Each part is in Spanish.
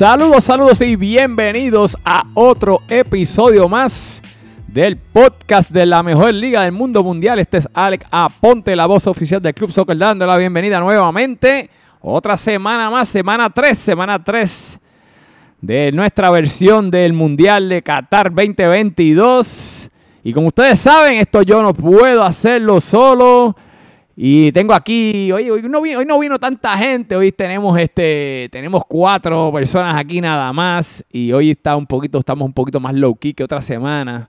Saludos, saludos y bienvenidos a otro episodio más del podcast de la mejor liga del mundo mundial. Este es Alex Aponte, la voz oficial del Club Soccer, dando la bienvenida nuevamente. Otra semana más, semana 3, semana 3 de nuestra versión del Mundial de Qatar 2022. Y como ustedes saben, esto yo no puedo hacerlo solo. Y tengo aquí, hoy, hoy, no vino, hoy no vino tanta gente, hoy tenemos este, tenemos cuatro personas aquí nada más. Y hoy está un poquito, estamos un poquito más low key que otra semana.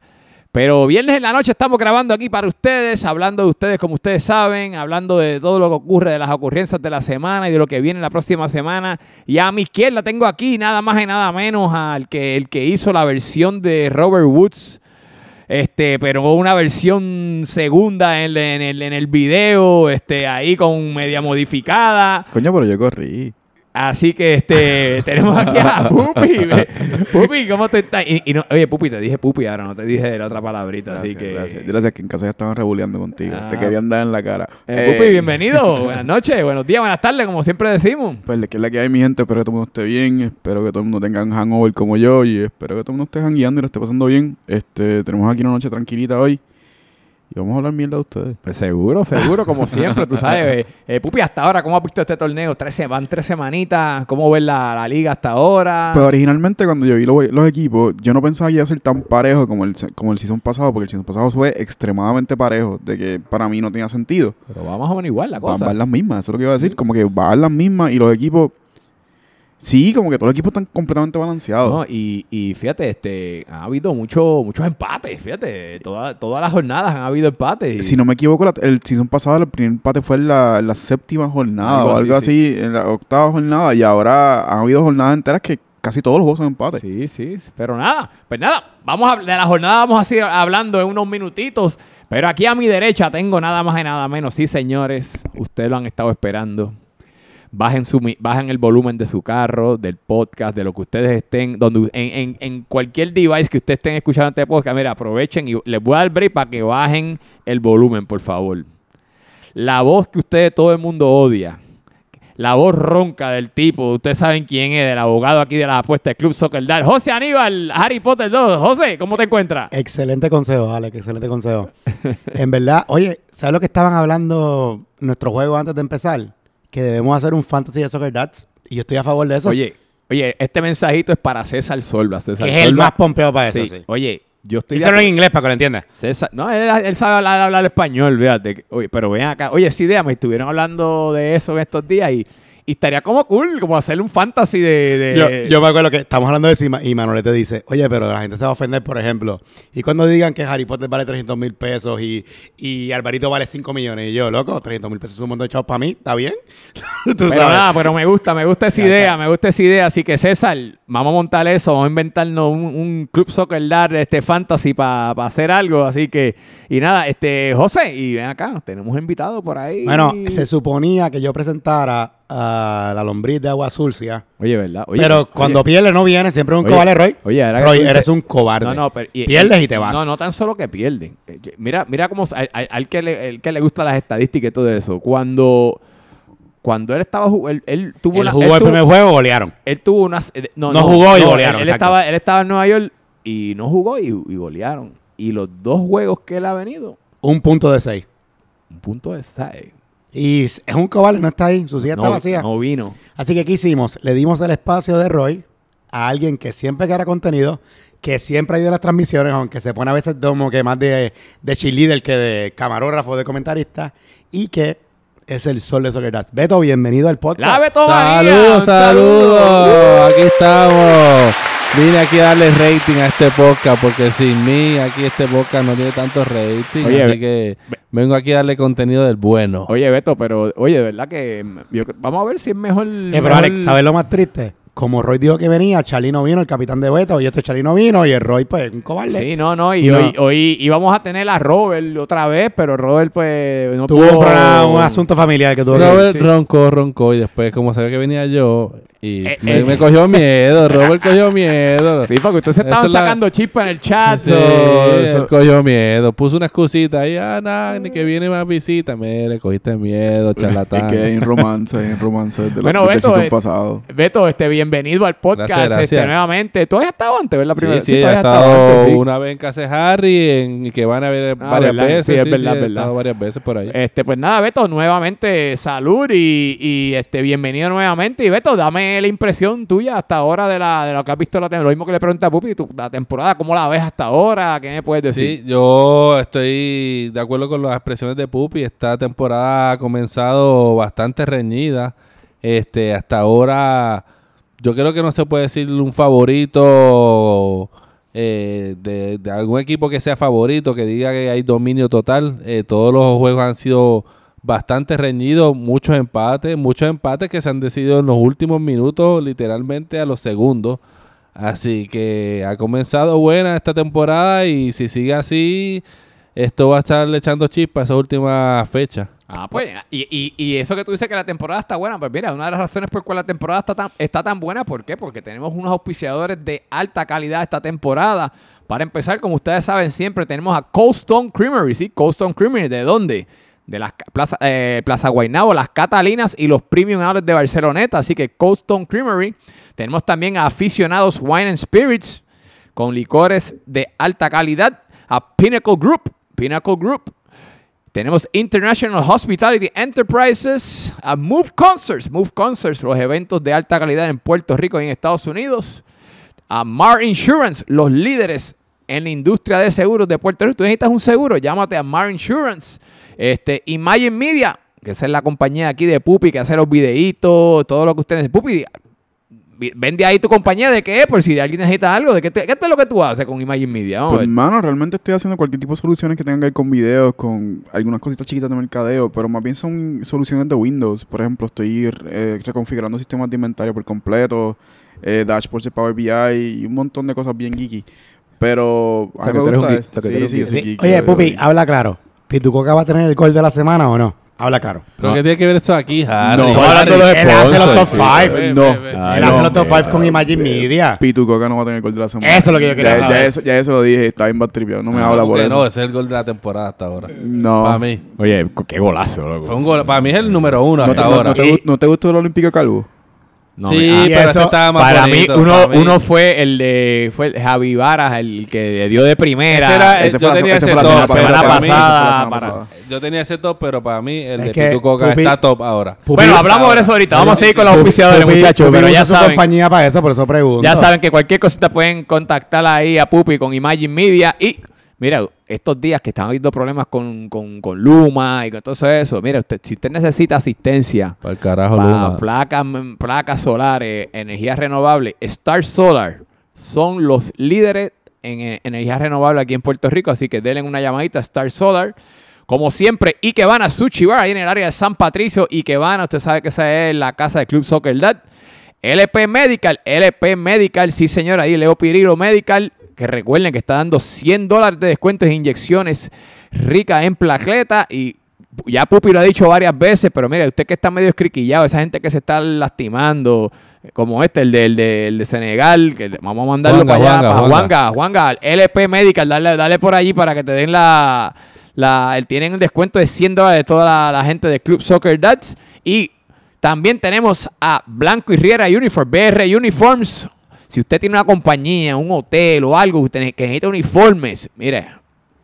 Pero viernes en la noche estamos grabando aquí para ustedes, hablando de ustedes como ustedes saben, hablando de todo lo que ocurre, de las ocurrencias de la semana y de lo que viene la próxima semana. Y a mi izquierda tengo aquí nada más y nada menos al que, el que hizo la versión de Robert Woods, este, pero una versión segunda en, en el, en el video, este, ahí con media modificada. Coño, pero yo corrí. Así que este tenemos aquí a Pupi. Pupi, ¿cómo te estás? Y, y no, oye, Pupi, te dije Pupi ahora, no te dije la otra palabrita, así Gracias, que. Gracias. Gracias, que en casa ya estaban rebuleando contigo. Ah. Te querían dar en la cara. Eh, Pupi, bienvenido. Buenas noches, buenos días, buenas tardes, como siempre decimos. Pues que es la que hay, mi gente. Espero que todo el mundo esté bien. Espero que todo el mundo tenga un hangover como yo. Y espero que todo el mundo esté jangueando y lo esté pasando bien. Este, tenemos aquí una noche tranquilita hoy. Y vamos a hablar mierda de ustedes. Pues seguro, seguro, como siempre, tú sabes. Eh, eh, Pupi, hasta ahora, ¿cómo has visto este torneo? Tres, van tres semanitas. ¿Cómo ves la, la liga hasta ahora? Pues originalmente cuando yo vi lo- los, equipos, yo no pensaba que iba a ser tan parejo como el, como el season pasado, porque el season pasado fue extremadamente parejo, de que para mí no tenía sentido. Pero va más o menos igual la Van, cosa. van las mismas, eso es lo que iba a decir, como que van las mismas y los equipos, sí, como que todos los equipos están completamente balanceados. No, y, y fíjate, este, ha habido mucho, muchos empates, fíjate, toda- todas las jornadas han habido empates. y- Si no me equivoco, la- el season pasado el primer empate fue en la, la séptima jornada Algo o algo así, así, en la octava jornada, y ahora han habido jornadas enteras que casi todos los juegos son empates. Sí, sí, pero nada, pues nada, vamos a, de la jornada vamos a seguir hablando en unos minutitos, pero aquí a mi derecha tengo nada más y nada menos, sí señores, ustedes lo han estado esperando. Bajen, su, bajen el volumen de su carro, del podcast, de lo que ustedes estén, donde en, en- cualquier device que ustedes estén escuchando este podcast, mira, aprovechen y les voy a dar break para que bajen el volumen, por favor. La voz que ustedes, todo el mundo odia, la voz ronca del tipo, ustedes saben quién es, del abogado aquí de las apuestas del Club Soccer Dad. José Aníbal, Harry Potter 2. José, ¿cómo te encuentras? Excelente consejo, Alex, excelente consejo. en verdad, oye, ¿sabes lo que estaban hablando nuestro juego antes de empezar? Que debemos hacer un fantasy de Soccer Dads. Y yo estoy a favor de eso. Oye, oye, este mensajito es para César Solva. César que es el Solva. más pompeo para eso. Sí. Sí. Oye, yo estoy... Díselo en inglés para que lo entiendas. César, no, él, él sabe hablar, hablar español, fíjate. Oye, pero ven acá. Oye, esa idea, me estuvieron hablando de eso en estos días y, y estaría como cool, como hacer un fantasy de... de- Yo, yo me acuerdo que estamos hablando de eso y Ma- y Manuel te dice, oye, pero la gente se va a ofender, por ejemplo. Y cuando digan que Harry Potter vale 300 mil pesos y, y Alvarito vale 5 millones, y yo, loco, 300 mil pesos es un montón de chavos para mí, ¿está bien? Tú Pero sabes. nada, pero me gusta, me gusta esa idea, me gusta esa idea. Así que César, vamos a montar eso, vamos a inventarnos un, un club soccer dar este fantasy para hacer algo. Así que, y nada, este, José, y ven acá, tenemos invitado por ahí. Bueno, se suponía que yo presentara a la lombriz de agua sucia. Oye, ¿verdad? Oye, pero oye, cuando pierde no viene, siempre es un Oye, cobarde, Roy. oye, ahora Roy, eres un cobarde. No, no, pero y- Pierdes y te vas. No, no tan solo que pierden. Eh, Mira, mira cómo al, que le, el que le gustan las estadísticas y todo eso. Cuando, cuando él estaba él, él tuvo Él una, jugó él el tuvo- primer juego, golearon. él tuvo unas. eh, No, No jugó y golearon, Él, estaba, él estaba en Nueva York y no jugó y, y golearon. Y los dos juegos que él ha venido, Un punto de seis. un punto de seis. Y es un cobarde, no está ahí. Su silla está vacía. no vino. Así que, ¿qué hicimos? Le dimos el espacio de Roy a alguien que siempre crea contenido, que siempre ha ido a las transmisiones, aunque se pone a veces como que más de, de cheerleader que de camarógrafo, de comentarista, y que es el sol de Soccer Dads. Beto, bienvenido al podcast. ¡La Beto! Saludos, saludos. Aquí estamos. Vine aquí a darle rating a este podcast porque sin mí aquí este podcast no tiene tanto rating. Oye, así que vengo aquí a darle contenido del bueno. Oye, Beto, pero, oye, de verdad que mm, yo- vamos a ver si es mejor. Eh, pero mejor- Alex, ¿sabes lo más triste? Como Roy dijo que venía, Charlie no vino, el capitán de Beto, y este Charlie no vino, y el Roy, pues, un cobarde. Sí, no, no. Y No. hoy, hoy íbamos a tener a Robert otra vez, pero Robert, pues, no Tuvo pudo. un, problema, un asunto familiar que tuvo que Robert sí. roncó, roncó y después como sabía que venía yo, Y Eh, me, eh. me cogió miedo, Robert cogió miedo. Sí, porque ustedes estaban es la- sacando chispa en el chat. Sí, él cogió miedo. Puso una excusita ahí, ah, nada, ni que viene más visita. Mire, cogiste miedo, Es charlatán. que hay en romance, hay en romance desde Bueno, los del Beto, eh, pasado. Beto, este, bienvenido al podcast Gracias, gracias. Este, nuevamente. ¿Tú has estado antes, verdad? Sí, Primero, sí, ha todavía has estado antes, sí. una vez en casa de Harry en, y que van a ver Ah, varias verdad, veces. sí, es sí, verdad, sí, he verdad. estado varias veces por ahí. Este, pues nada, Beto, nuevamente salud y, y, este, bienvenido nuevamente. Y Beto, dame la impresión tuya hasta ahora de, la, de lo que has visto. Lo mismo que le pregunté a Pupi, la temporada, ¿cómo la ves hasta ahora? ¿Qué me puedes decir? Sí, yo estoy de acuerdo con las expresiones de Pupi. Esta temporada ha comenzado bastante reñida. Este, hasta ahora, yo creo que no se puede decir un favorito eh, de, de algún equipo que sea favorito, que diga que hay dominio total. Eh, todos los juegos han sido bastante reñidos, muchos empates, muchos empates que se han decidido en los últimos minutos, literalmente a los segundos. Así que ha comenzado buena esta temporada y si sigue así, esto va a estar echando chispas esa última fecha. Ah, pues, y, y, y eso que tú dices que la temporada está buena, pues mira, una de las razones por cual la temporada está tan, está tan buena, ¿por qué? Porque tenemos unos auspiciadores de alta calidad esta temporada. Para empezar, como ustedes saben, siempre tenemos a Cold Stone Creamery, ¿sí? Cold Stone Creamery, ¿de dónde? De las Plaza, eh, Plaza Guaynabo, las Catalinas y los Premium Outlets de Barceloneta. Así que Cold Stone Creamery. Tenemos también a Aficionados Wine and Spirits con licores de alta calidad. A Pinnacle Group, Pinnacle Group. Tenemos International Hospitality Enterprises, a Move Concerts, Move Concerts, los eventos de alta calidad en Puerto Rico y en Estados Unidos. A Mar Insurance, los líderes en la industria de seguros de Puerto Rico. Tú necesitas un seguro, llámate a Mar Insurance. Este, Imagine Media, que esa es la compañía aquí de Pupi que hace los videitos, todo lo que ustedes... Pupi, vende ahí tu compañía de qué es, por si alguien necesita algo. ¿De qué, te- qué es lo que tú haces con Imagine Media? Pues, hermano, realmente estoy haciendo cualquier tipo de soluciones que tengan que ver con videos, con algunas cositas chiquitas de mercadeo, pero más bien son soluciones de Windows. Por ejemplo, estoy eh, reconfigurando sistemas de inventario por completo, eh, dashboards de Power BI y un montón de cosas bien geeky. Pero O sea, a mí que me tú eres un gusta geek, o sea, que tú eres Sí, un sí, yo soy Sí. geek, Oye, Pupi, habla claro. ¿Pitucoca va a tener el gol de la semana o no? Habla claro. ¿Pero No. qué tiene que ver eso aquí, Harry? No, Harry, hablando de los Él hace los top sponsors, sí. five. Ve, No. Él no, hace los top hombre, 5 con Imagine Media. Pitu Coca no va a tener el gol de la semana. Eso es lo que yo quería ya, saber. Ya eso, ya eso lo dije, está bien batripeado. No me Ah, habla ¿cómo por eso. No, ese es el gol de la temporada hasta ahora. No. Para mí. Oye, qué golazo, loco. Fue un gol. Para mí es el número uno ¿No hasta no- ahora. no te gu- no te gustó el Olímpico Calvo? No, sí, me- ah, pero eso, este estaba más para bonito, mí, uno, para mí. uno fue el de fue el Javi Varas, el que dio de primera. Ese era- Ese yo fue tenía ese ese fue la top, semana mí- la semana para- pasada. Yo tenía ese top, pero para mí el Es de que Pitu Coca Pupi- está top ahora. bueno, hablamos de eso ahorita. Vamos a seguir con los auspiciadores, Pupi- muchachos. Pupi Pero ya saben, compañía para eso, por eso pregunto. ya saben que cualquier cosita pueden contactar ahí a Pupi con Imagine Media. Y mira, estos días que están habiendo problemas con, con, con Luma y con todo eso, mira, usted, si usted necesita asistencia Para el carajo, para Luma. placas, placas solares, energía renovable, Star Solar son los líderes en eh, energía renovable aquí en Puerto Rico, así que denle una llamadita a Star Solar. Como siempre, y que van a Sushi Bar, ahí en el área de San Patricio, van, usted sabe que esa es la casa de Club Soccer Dad. LP Medical, LP Medical, sí señor, ahí Leo Pirilo Medical, que recuerden que está dando 100 dólares de descuentos e inyecciones ricas en plaqueta y ya Pupi lo ha dicho varias veces, pero mire, usted que está medio escriquillado, esa gente que se está lastimando, como este, el de, el de, el de Senegal, que vamos a mandarlo Juanga, para allá, Juanga, para Juanga. Juanga, Juanga, LP Medical, dale, dale por allí para que te den la, la el- tienen el descuento de 100 dólares de toda la, la gente de Club Soccer Dads y también tenemos a Blanco y Riera Uniform, BR Uniforms. Si usted tiene una compañía, un hotel o algo que usted- que necesita uniformes, mire,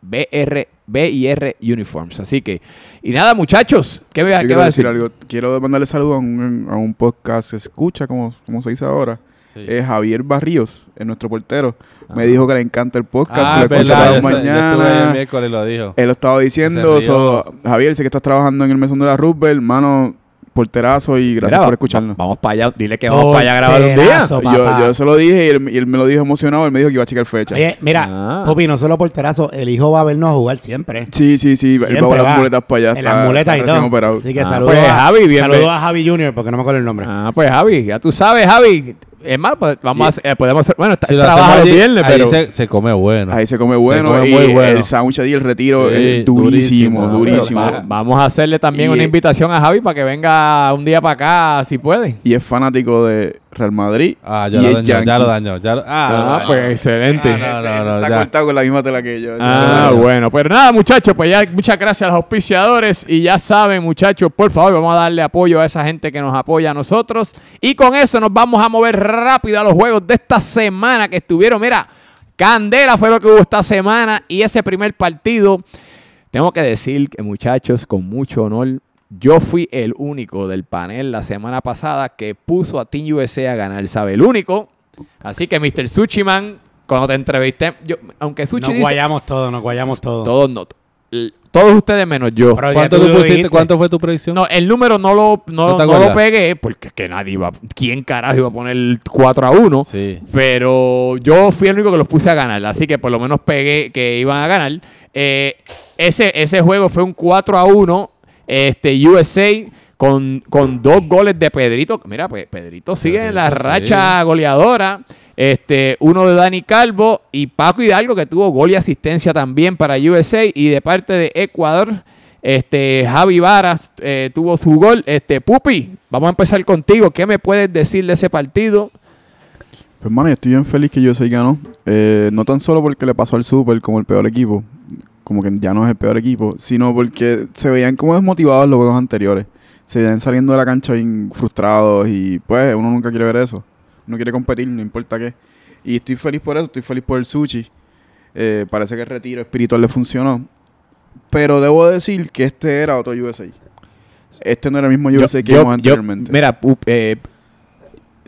BR, BR Uniforms. Así que, y nada, muchachos, ¿qué, me- Yo qué quiero va a decir algo. Quiero mandarle saludo a un, a un podcast escucha, como, como se dice ahora. Sí. Eh, Javier Barríos, es nuestro portero. Me dijo que le encanta el podcast, Ah, que lo es escucha verdad, todas yo las estu- yo estuve ahí el mañanas. miércoles y lo dijo. Él lo estaba diciendo. So, Javier, sé que estás trabajando en el mesón de la Rubber, hermano, porterazo y gracias Mira, por escucharnos. Vamos para allá, dile que vamos para allá a grabar un día. Yo, yo se lo dije y él, y él me lo dijo emocionado. Él me dijo que iba a checar fecha. Oye, mira, Ah. Pupi, no solo porterazo, el hijo va a vernos jugar siempre. sí, sí, sí. Él Siempre va con va. las muletas para allá. En está- las muletas y está todo. operado. Así que Ah, saludos pues, a, Javi, bienven- saludos a Javi Junior, porque no me acuerdo el nombre. Ah, pues Javi, ya tú sabes, Javi. Es más, pues, vamos a eh, podemos hacer, bueno, está, Si trabaja los viernes, ahí pero... se, se come bueno. Ahí se come bueno. come y muy bueno. el sándwich y el retiro Sí, es durísimo, durísimo. durísimo. Va- vamos a hacerle también Y- una invitación a Javi para que venga un día para acá, si puede. Y es fanático de, Real Madrid. Ah, ya y lo dañó, ya lo dañó. Ya lo- ah, Ah, dañó. pues excelente. Ah, no, no, no, Está cortado con la misma tela que yo. Ah, bueno, pues nada, muchachos, pues ya muchas gracias a los auspiciadores y ya saben, muchachos, por favor, vamos a darle apoyo a esa gente que nos apoya a nosotros y con eso nos vamos a mover rápido a los juegos de esta semana que estuvieron, mira, Candela fue lo que hubo esta semana y ese primer partido, tengo que decir que muchachos, con mucho honor, yo fui el único del panel la semana pasada que puso a Team USA a ganar, ¿sabe? El único. Así que Mr. Suchiman, cuando te entrevisté, yo, aunque Suchi Nos dice... guayamos todos, nos guayamos todos. Todos no. Todos ustedes menos yo. ¿Cuánto tú tú lo pusiste? dijiste. ¿Cuánto fue tu predicción? No, el número no lo, no, ¿No lo pegué porque es que nadie iba. ¿Quién carajo iba a poner 4 a 1? Sí. Pero yo fui el único que los puse a ganar. Así que por lo menos pegué que iban a ganar. Eh, ese, ese juego fue un 4 a 1. Este, USA con, con dos goles de Pedrito. Mira, pues Pedrito sigue en la sí. racha goleadora. Este, uno de Dani Calvo y Paco Hidalgo, que tuvo gol y asistencia también para USA. Y de parte de Ecuador, este, Javi Varas eh, tuvo su gol. Este, Pupi, vamos a empezar contigo. ¿Qué me puedes decir de ese partido? Pues, hermano, yo estoy bien feliz que USA ganó. Eh, no tan solo porque le pasó al Super como el peor equipo, como que ya no es el peor equipo, sino porque se veían como desmotivados los juegos anteriores. Se veían saliendo de la cancha bien frustrados y pues uno nunca quiere ver eso. Uno quiere competir, no importa qué. Y estoy feliz por eso, estoy feliz por el sushi. Eh, parece que el retiro espiritual le funcionó. Pero debo decir que este era otro USA. Este no era el mismo USA que vimos anteriormente. mira, Pup- eh,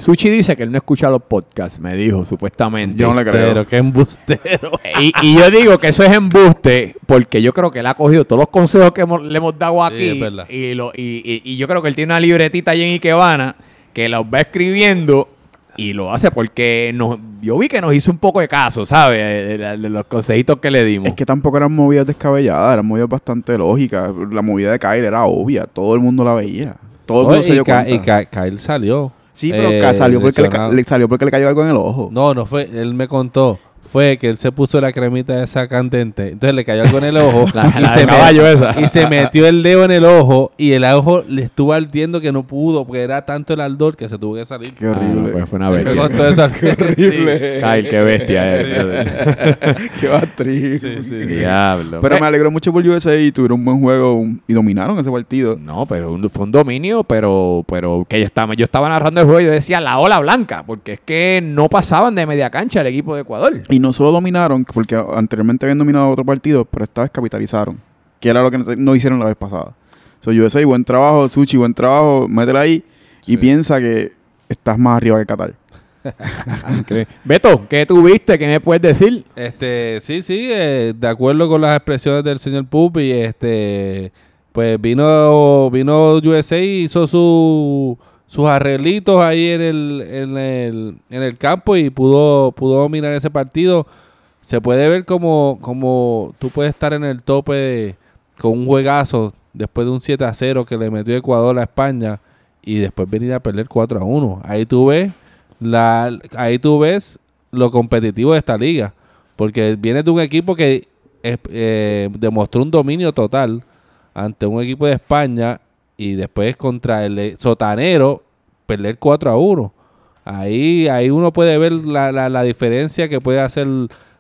Suchi dice que él no escucha los podcasts, me dijo, supuestamente. Yo no le creo. Qué embustero. y, y yo digo que eso es embuste porque yo creo que él ha cogido todos los consejos que hemos- le hemos dado Sí, aquí es verdad. y, lo, y, y- y yo creo que él tiene una libretita allí en Ikebana que los va escribiendo y lo hace porque nos, yo vi que nos hizo un poco de caso, ¿sabes? De, de- de los consejitos que le dimos. Es que tampoco eran movidas descabelladas, eran movidas bastante lógicas. La movida de Kyle era obvia, todo el mundo la veía. Todo el mundo se y, dio cuenta. y Kyle salió. Sí, pero eh, salió, porque le, lesionado. le salió porque le cayó algo en el ojo. No, no fue. Él me contó. Fue que él se puso la cremita esa candente. Entonces le cayó algo en el ojo. La- y, la se de caballo me- esa. y se metió el dedo en el ojo. Y el ojo le estuvo ardiendo que no pudo. Porque era tanto el ardor que se tuvo que salir. Qué horrible. Ah, pues fue una bestia. contó eso. Qué horrible. Kyle, qué bestia es. Qué batriz. Sí, sí, sí. Diablo. Pero me alegró mucho por USA y tuvieron un buen juego un- y dominaron ese partido. No, pero un- fue un dominio, pero, pero que yo estaba, yo estaba narrando el juego y yo decía la ola blanca, porque es que no pasaban de media cancha el equipo de Ecuador. Y no solo dominaron, porque anteriormente habían dominado otro partido, pero esta vez capitalizaron. Que era lo que no, hicieron la vez pasada. So, USA, buen trabajo. Sushi, buen trabajo. Métela ahí y piensa que estás más arriba que Qatar. Beto, ¿qué tuviste? ¿Qué me puedes decir? Este, sí, sí, eh, de acuerdo con las expresiones del señor Pupi, este, pues vino, vino USA y hizo su, sus arreglitos ahí en el, en el, en el campo y pudo, pudo dominar ese partido. Se puede ver como, como tú puedes estar en el tope con un juegazo después de un 7 a 0 que le metió Ecuador a España y después venir a perder 4 a 1. Ahí tú ves la, ahí tú ves lo competitivo de esta liga. Porque viene de un equipo que eh, demostró un dominio total ante un equipo de España y después contra el sotanero perder 4 a 1. Ahí, ahí uno puede ver la, la, la diferencia que puede hacer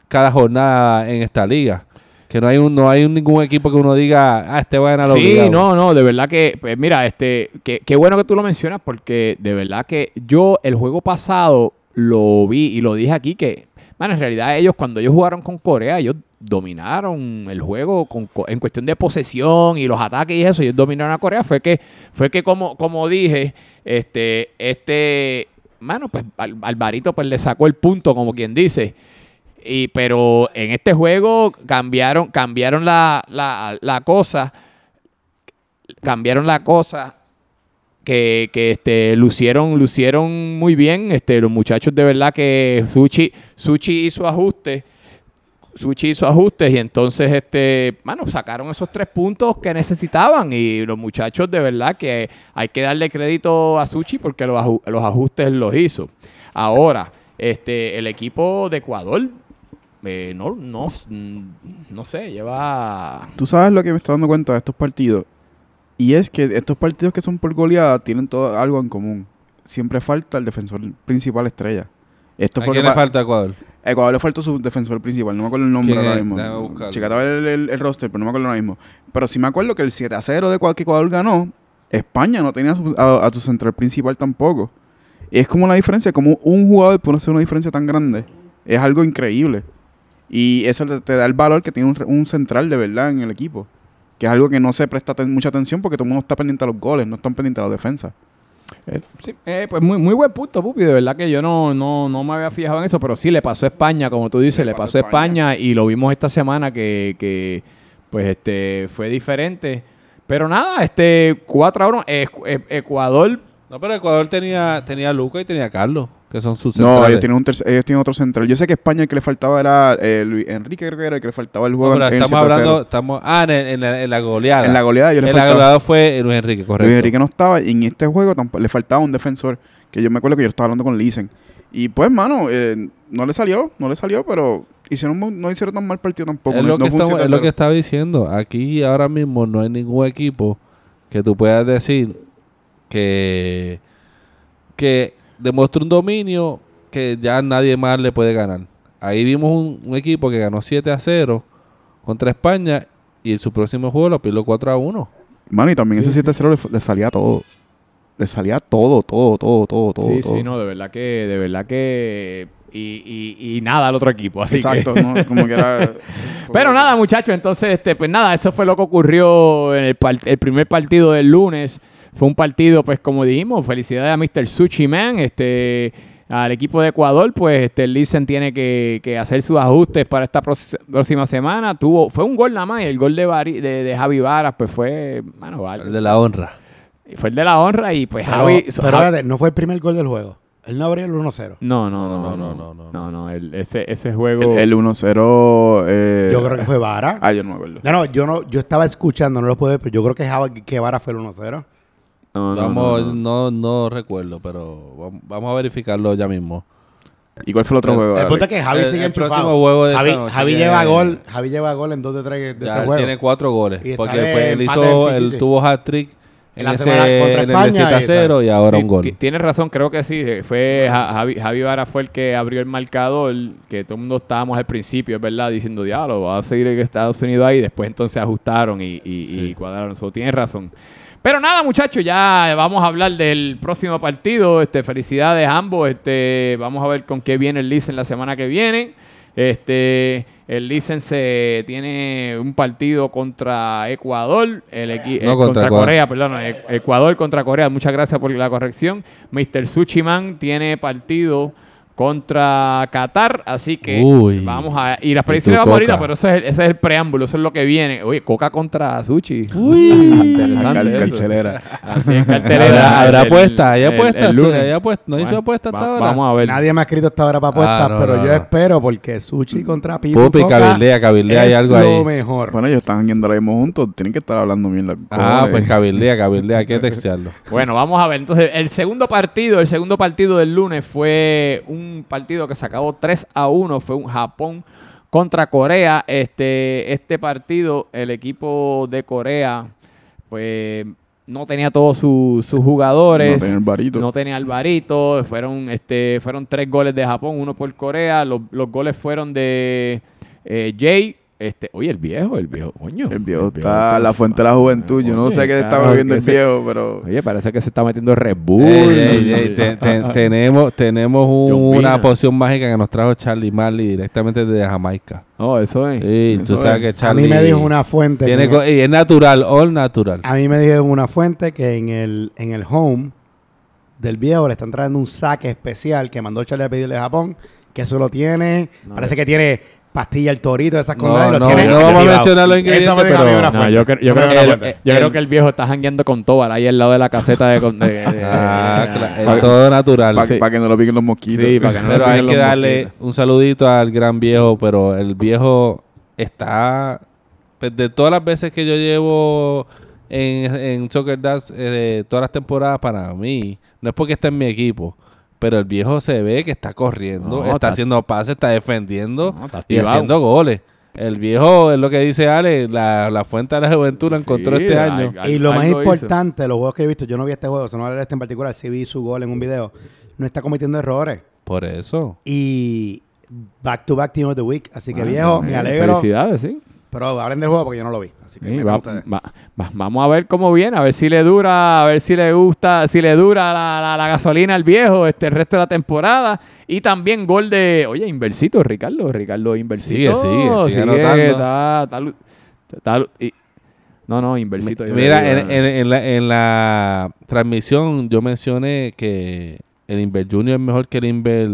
cada jornada en esta liga. Que no hay un, no hay un- ningún equipo que uno diga, ah, este va a ganar Sí, obligado". no, no, de verdad que, pues mira, este, que- qué bueno que tú lo mencionas porque de verdad que yo el juego pasado lo vi y lo dije aquí que, bueno, en realidad ellos cuando ellos jugaron con Corea, ellos dominaron el juego con co- en cuestión de posesión y los ataques y eso, ellos dominaron a Corea, fue que, fue que como, como dije, este, este, mano, pues Al- Alvarito pues le sacó el punto, como quien dice. Y, pero en este juego cambiaron, cambiaron la, la, la cosa. Cambiaron la cosa. Que, que este, lucieron, lucieron muy bien. Este, los muchachos de verdad que Suchi, Suchi hizo ajustes. Suchi hizo ajustes y entonces, este, mano, sacaron esos tres puntos que necesitaban. Y los muchachos de verdad que hay que darle crédito a Suchi porque los, los ajustes los hizo. Ahora, este, el equipo de Ecuador, eh, no, no, no sé, lleva... Tú sabes lo que me está dando cuenta de estos partidos. Y es que estos partidos que son por goleada tienen todo algo en común. siempre falta el defensor principal estrella. Esto ¿A quién le falta a Ecuador? a Ecuador le faltó su defensor principal, no me acuerdo el nombre ¿Quién ahora mismo. Checate el, el- el roster, pero no me acuerdo ahora mismo. Pero sí me acuerdo que el 7 a 0 de Ecuador que Ecuador ganó, España no tenía a su- a, a su central principal tampoco. Y es como la diferencia, como un jugador puede hacer una diferencia tan grande. Es algo increíble. Y eso te, te da el valor que tiene un, un central de verdad en el equipo. Que es algo que no se presta mucha atención porque todo el mundo está pendiente a los goles, no están pendientes a la defensa. Eh, sí, eh, pues muy, muy buen punto, Pupi. De verdad que yo no, no, no me había fijado en eso, pero sí le pasó a España, como tú dices, le, pasó a España, y lo vimos esta semana que, que pues este fue diferente. Pero nada, este 4 a 1, eh, eh, Ecuador No, pero Ecuador tenía, tenía a Luca y tenía a Carlos, que son sus No, centrales. ellos tienen, un ellos tienen otro central. Yo sé que España el que le faltaba era eh, Luis Enrique, creo que era el que le faltaba el No, juego. pero en el estamos 7 a 0. hablando, estamos, ah, en, en la, en la goleada. En la goleada yo le En la goleada fue Luis Enrique, correcto. Luis Enrique no estaba y en este juego tampo- le faltaba un defensor que yo me acuerdo que yo estaba hablando con Lisen. Y pues, mano, eh, no le salió, no le salió, pero hicieron no hicieron tan mal partido tampoco. es no- lo, no que fue un estamos- 7 a es lo 0. que estaba diciendo. Aquí ahora mismo no hay ningún equipo que tú puedas decir que, que demuestre un dominio que ya nadie más le puede ganar. Ahí vimos un, un equipo que ganó 7 a 0 contra España y en su próximo juego lo piló 4 a 1. Mano, y también ese 7 a 0 le, salía todo. Le salía todo, todo, todo, todo, todo. sí, todo. sí, no, de verdad que, de verdad que. Y, y, y nada al otro equipo. Así que- Exacto, ¿no? Como que era... Pero nada, muchachos, entonces, este, pues nada, eso fue lo que ocurrió en el primer partido del lunes. Fue un partido, pues como dijimos, felicidades a Mr. Sushi Man, este, al equipo de Ecuador, pues este, el Listen tiene que, que hacer sus ajustes para esta próxima semana. Tuvo, fue un gol nada más, y el gol de, Vari- de, de Javi Varas, pues fue, bueno, vale, El de la honra. fue el de la honra y pues Pero, Javi... pero Javi- espérate, no fue el primer gol del juego. Él no abrió el 1-0. no, no, No, no, no, no, no, no, no, no, el- ese, ese juego... El, el 1-0... Eh, Yo creo que fue Vara. Ah, yo no me acuerdo. No, no, yo no, yo estaba escuchando, no lo puedo ver, pero yo creo que, que Vara fue el 1-0. No, Vamos, no, no, no. no, recuerdo, pero vam- vamos a verificarlo ya mismo. ¿Y cuál fue el otro El- juego? El punto es que Javi El- sigue el próximo juego de esa Javi, noche Javi que- lleva gol, Javi lleva gol en dos de tres de Ya este tiene cuatro goles. Porque él hizo, él Pichichi. tuvo hat-trick en, En la ese, semana contra en el España, 7 a esa. 0 y ahora Sí, un gol. ti- Tienes razón, creo que sí. eh, Fue Ja- Javi, Javi Vara fue el que abrió el marcador, que todo el mundo estábamos al principio, es verdad, diciendo, diablo, va a seguir en Estados Unidos ahí. Después entonces ajustaron y, y- Sí. y cuadraron. So, tienes razón. Pero nada, muchachos, ya vamos a hablar del próximo partido. Este, felicidades a ambos. Este, vamos a ver con qué viene el Licen la semana que viene. Este, el Licen se tiene un partido contra Ecuador, el equi- No, eh, contra contra, Ecuador. Corea, perdón, e- Ecuador contra Corea. Muchas gracias por la corrección. Mr. Sushiman tiene partido contra Qatar, así que Uy. vamos a y las tu predicciones Coca. pero ese es, el, ese es el preámbulo, eso es lo que viene. Oye, Coca contra Sushi. Uy. interesante Cal- cartelera. Así es, cartelera. ¿Habrá, apuesta? ¿Hay apuesta? el Sí, lunes. ¿hay apuesta? ¿No hizo apuesta hasta va- ahora? Vamos a ver. Nadie me ha escrito hasta ahora para apuestas, Ah, no, pero no, yo no. espero porque Sushi contra Pipo Pupi, Coca cabildea, cabildea, hay es algo lo ahí. mejor. Bueno, ellos están yendo ahora mismo juntos. Tienen que estar hablando bien. la- Ah, pues cabildea, cabildea, hay que textearlo. Bueno, vamos a ver. Entonces, el segundo partido, el segundo partido del lunes fue un partido que se acabó 3 a 1. Fue un Japón contra Corea. Este, este partido, el equipo de Corea, pues no tenía todos sus sus jugadores. No tienen el varito. No tenía Alvarito. Fueron, este, fueron tres goles de Japón, uno por Corea. Los, los goles fueron de eh, Jay. Este, oye, el viejo, el viejo, coño. El viejo está la fuente de la juventud. Yo no sé qué está- está bebiendo el viejo, pero... Oye, parece que se está metiendo Red Bull. Ey, ey, ey, te- te- tenemos tenemos un- una poción mágica que nos trajo Charlie Marley directamente desde Jamaica. Oh, eso es. Sí, tú sabes es. que A Charlie... mí me dijo una fuente. Tiene que- y es natural, all natural. a mí me dijo una fuente que en el, en el home del viejo le están trayendo un saque especial que mandó Charlie a pedirle a Japón, que eso lo tiene. No, parece que tiene pastilla el torito, esas cosas. no, tiene no vamos a mencionar los ingredientes, pero- No, yo, creo- yo creo, dijo una el- fuente. yo el- creo que el viejo está jangueando con Tobal ahí al lado de la caseta de... de- de- de- Ah, de- claro, Pa- es todo natural. Para Sí. que no lo piquen los mosquitos. Sí, para que no Pero hay que darle mosquitos. un saludito al gran viejo, pero el viejo está... pues, de todas las veces que yo llevo en, en Soccer Dance, eh, de todas las temporadas para mí, no es porque esté en mi equipo, pero el viejo se ve que está corriendo, No, está, está- haciendo pases, está defendiendo No, está y haciendo goles. El viejo, es lo que dice Ale, la, la fuente de la juventud la encontró Sí, este año. y lo más algo hizo. importante, los juegos que he visto, yo no vi este juego, o sea, no voy a hablar de este en particular, sí vi su gol en un video, no está cometiendo errores. Por eso. Y back to back Team of the Week. Así que Ah, viejo, sí, me alegro. Felicidades, sí. Pero hablen del juego porque yo no lo vi. Así que Sí, va- va- va- vamos a ver cómo viene, a ver si le dura, a ver si le gusta, si le dura la, la- la gasolina al viejo este el resto de la temporada. Y también gol de, oye, Inversito, Ricardo, Ricardo Inversito. Sigue, sigue, sigue anotando. está- está está y- no, no, Inversito. Mira, digo, en, en- en la, en la transmisión yo mencioné que el Inver Junior es mejor que el Inver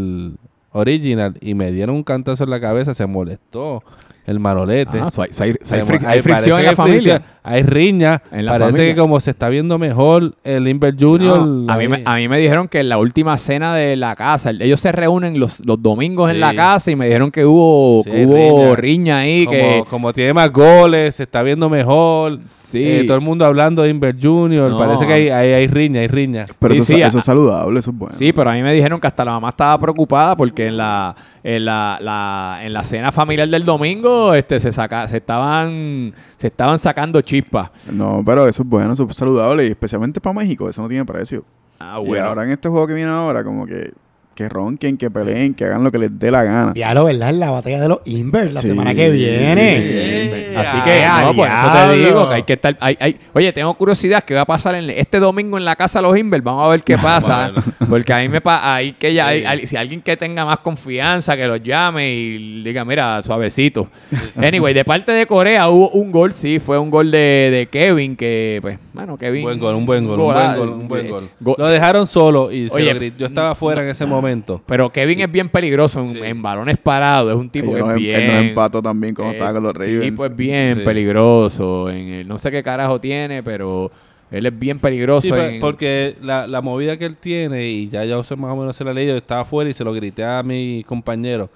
Original y me dieron un cantazo en la cabeza, se molestó el manolete. Ah, so hay, so hay- so Se hay mo- fric- hay- hay fricción en la familia. Hay riña. En la parece familia. que como se está viendo mejor el Inver Junior. No, a, mí me, a mí me dijeron que en la última cena de la casa, ellos se reúnen los, los domingos en la casa y me dijeron que hubo, Sí, que hubo riña. riña, ahí, como, que como tiene más goles, se está viendo mejor. sí. eh, todo el mundo hablando de Inver Junior. No. Parece que hay, hay, hay riña, hay riña. Pero Sí, eso, sí, eso a- es saludable, eso es bueno. Sí, pero a mí me dijeron que hasta la mamá estaba preocupada porque en la en la, la- en la cena familiar del domingo este se saca se estaban se estaban sacando chispas. No, pero eso es bueno, eso es saludable y especialmente para México, eso no tiene precio. Ah, Y ahora en este juego que viene ahora, como que, que ronquen, que peleen, que hagan lo que les dé la gana. Diablo, ¿verdad? En la batalla de los Inver la Sí, semana que viene. Sí. Así que, Ah, no, por eso te digo que hay que estar. hay- hay- oye, tengo curiosidad qué va a pasar en, este domingo en la casa de los Inver. Vamos a ver qué pasa. porque ahí me pa- ahí que ya hay, hay- si alguien que tenga más confianza, que los llame y diga, mira, suavecito. Anyway, de parte de Corea hubo un gol, sí, fue un gol de, de Kevin, que, pues, bueno, Kevin. Buen gol, un buen gol, un buen gol, un buen eh, gol. go- Lo dejaron solo y se Oye, lo yo estaba fuera en ese momento. Pero Kevin es bien peligroso en, Sí. en balones parados. Es un tipo Ellos que nos- es él bien. nos empató también cuando estaba con los El Ravens. tipo es bien Sí. peligroso. En el, no sé qué carajo tiene, pero él es bien peligroso. Sí, en- porque la, la movida que él tiene, y ya yo sé más o menos se la leí, yo estaba afuera y se lo grité a mi compañero.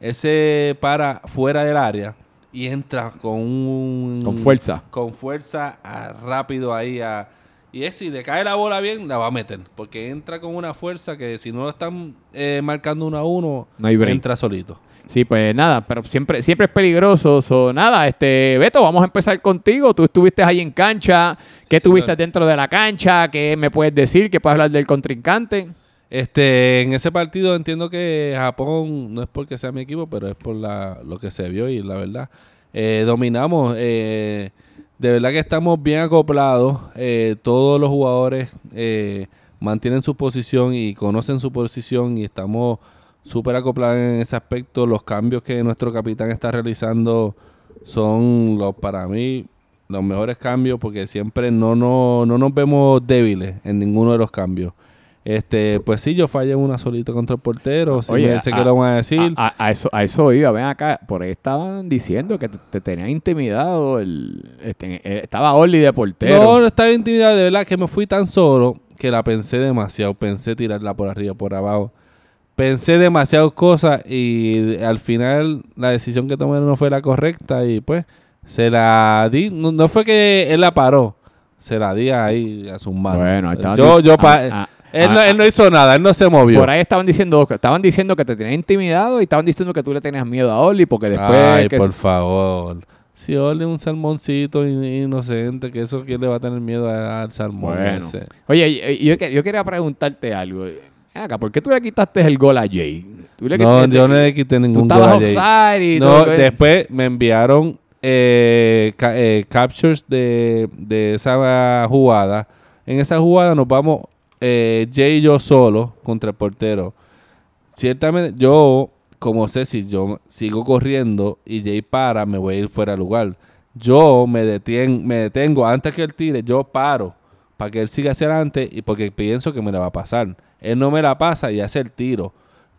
Él se para fuera del área y entra con un... Con fuerza. Con fuerza rápido ahí a... Y es si le cae la bola bien, la va a meter. Porque entra con una fuerza que si no lo están eh, marcando uno a uno, No hay entra solito. Sí, pues nada, pero siempre, siempre es peligroso. So, nada, este, Beto, vamos a empezar contigo. Tú estuviste ahí en cancha. ¿Qué Sí, tuviste claro. dentro de la cancha? ¿Qué me puedes decir? ¿Qué puedes hablar del contrincante? Este, en ese partido entiendo que Japón, no es porque sea mi equipo, pero es por la, lo que se vio y la verdad, eh, dominamos. eh, de verdad que estamos bien acoplados. eh, todos los jugadores eh, mantienen su posición y conocen su posición y estamos súper acoplados en ese aspecto. Los cambios que nuestro capitán está realizando son los para mí los mejores cambios porque siempre no, no, no nos vemos débiles en ninguno de los cambios. Este, pues sí, yo fallé una solita contra el portero. Sí, Oye, me sé a- que lo van a decir. A, a- a eso, a eso iba, ven acá. Por ahí estaban diciendo que te, te tenían intimidado. El, este, eh, estaba Orly de portero. no, no estaba intimidado, de verdad que me fui tan solo que la pensé demasiado. Pensé tirarla por arriba, por abajo. Pensé demasiadas cosas y al final la decisión que tomé no fue la correcta y pues se la di. No, no fue que él la paró, se la di ahí a sus manos. Bueno, ahí estaban yo, yo, pa- ah, él, no, él no hizo nada, él no se movió. Por ahí estaban diciendo, estaban diciendo que te tenían intimidado y estaban diciendo que tú le tenías miedo a Orly porque después... Ay, que por favor. Si Ole un salmoncito in- inocente, que eso quién le va a tener miedo al salmón Bueno. ese. Oye, yo, que- yo quería preguntarte algo. Acá, ¿por qué tú le quitaste el gol a Jay? Tú le No, yo no le quité Tú ningún gol a Jay. y No, todo. después me enviaron eh, ca- eh, captures de, de esa jugada. En esa jugada nos vamos eh, Jay y yo solo contra el portero. Ciertamente, yo, como sé, si yo sigo corriendo y Jay para, me voy a ir fuera de lugar. Yo me, detien- me detengo antes que él tire, yo paro para que él siga hacia adelante y porque pienso que me la va a pasar. Él no me la pasa y hace el tiro.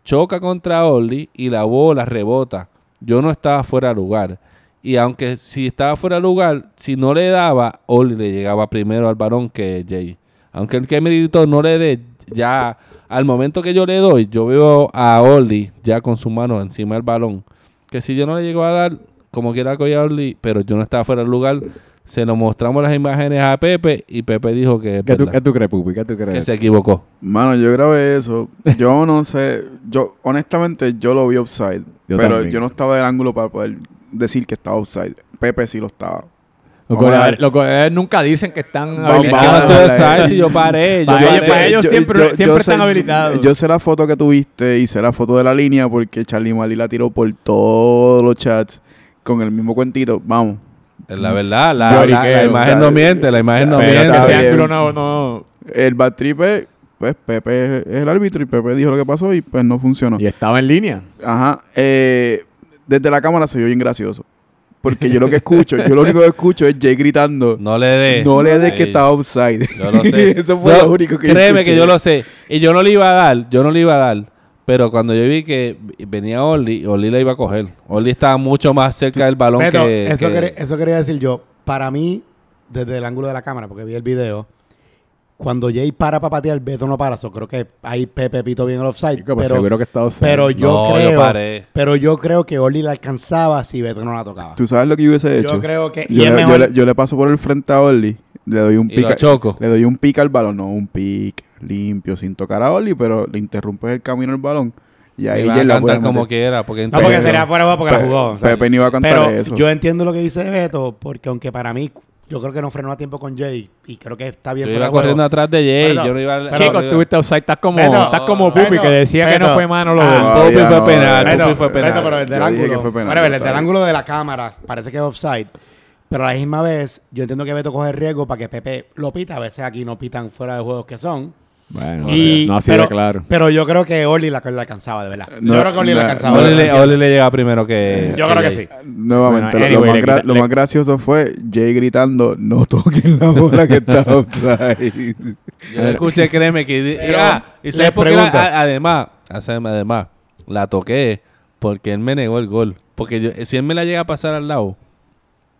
Choca contra Orly y la bola rebota. Yo no estaba fuera de lugar. Y aunque si estaba fuera de lugar, si no le daba, Orly le llegaba primero al varón que Jay. Aunque el que me gritó no le dé, ya al momento que yo le doy, yo veo a Orly ya con su mano encima del balón. Que si yo no le llego a dar, como quiera que a Orly, pero yo no estaba fuera del lugar, se lo mostramos las imágenes a Pepe y Pepe dijo que, ¿Qué tú, qué tú crees, Pupi? ¿Qué tú que crees? se equivocó. Mano, yo grabé eso. Yo no sé. Yo, honestamente, yo lo vi offside. Yo pero también. yo no estaba del ángulo para poder decir que estaba offside. Pepe sí lo estaba. Los goleadores, ver. los goleadores nunca dicen que están Vamos- habilitados. Vamos a darle. si yo paré. Yo Para ellos- paré. para ellos siempre- siempre están habilitados. Yo sé la foto que tuviste y sé la foto de la línea porque Charlie Mali la tiró por todos los chats con el mismo cuentito. Vamos. Es La verdad, la, la- imagen no miente, la imagen no ese miente. bien. ángulo no, no- El bad trip es, pues Pepe es el árbitro y Pepe dijo lo que pasó y pues no funcionó. Y estaba en línea. Ajá. Eh, desde la cámara se vio bien gracioso. Porque yo lo que escucho, yo lo único que escucho es Jay gritando. No le dé. No le des Ahí. que estaba offside. Yo lo sé. Eso fue lo único que yo Créeme escuché. que yo lo sé. Y yo no le iba a dar, yo no le iba a dar. Pero cuando yo vi que venía Oli, Oli la iba a coger. Oli estaba mucho más cerca del balón Beto, que, eso, que- quería, eso quería decir yo. Para mí, desde el ángulo de la cámara, porque vi el video, cuando Jay para para patear, Beto no para. So, creo que ahí Pepe pito bien el offside. Chico, pues pero, seguro que está offside. pero yo No, yo creo... paré. pero yo creo que Oli la alcanzaba si Beto no la tocaba. ¿Tú sabes lo que yo hubiese hecho? Yo creo que... Yo, y le, mejor... yo le- yo le paso por el frente a Oli, le doy un Y lo pick, choco. le doy un pick al balón, no un pick limpio, sin tocar a Oli, pero le interrumpes el camino al balón y Y ahí va ella a la cantar puede como meter. quiera. Porque no, porque sería fuera porque la Pe- jugó. o sea. Pepe ni iba a cantar Pero eso. yo entiendo lo que dice Beto, porque aunque para mí, yo creo que no frenó a tiempo con Jay y creo que está bien Yo fuera iba corriendo atrás de Jay. Pero- yo no iba a- pero- Chico, no iba- estuviste offside. Estás como, Beto, estás como Beto, Pupi, que decía que no fue mano lo Ah, Pupi fue no, penal. Pupi fue penal. Pero desde el ángulo, penal, bueno, desde el ángulo de la cámara parece que es offside. Pero a la misma vez, yo entiendo que Beto coge riesgo para que Pepe lo pita. A veces aquí no pitan fuera de juegos que son. Bueno, Y- no pero, de claro. pero yo creo que Oli la, la alcanzaba, de verdad. No, yo creo que Oli la no, alcanzaba. Oli le. Oli le llega primero que. Yo creo que Jay. sí. Nuevamente, Bueno, lo- anyway, lo, le más gra- quita- lo le- más gracioso fue Jay gritando, no toquen la bola que está offside. Yo no escuché, créeme que. Pero, ah, y sabes por qué la- además, además, la toqué porque él me negó el gol. Porque yo, si él me la llega a pasar al lado,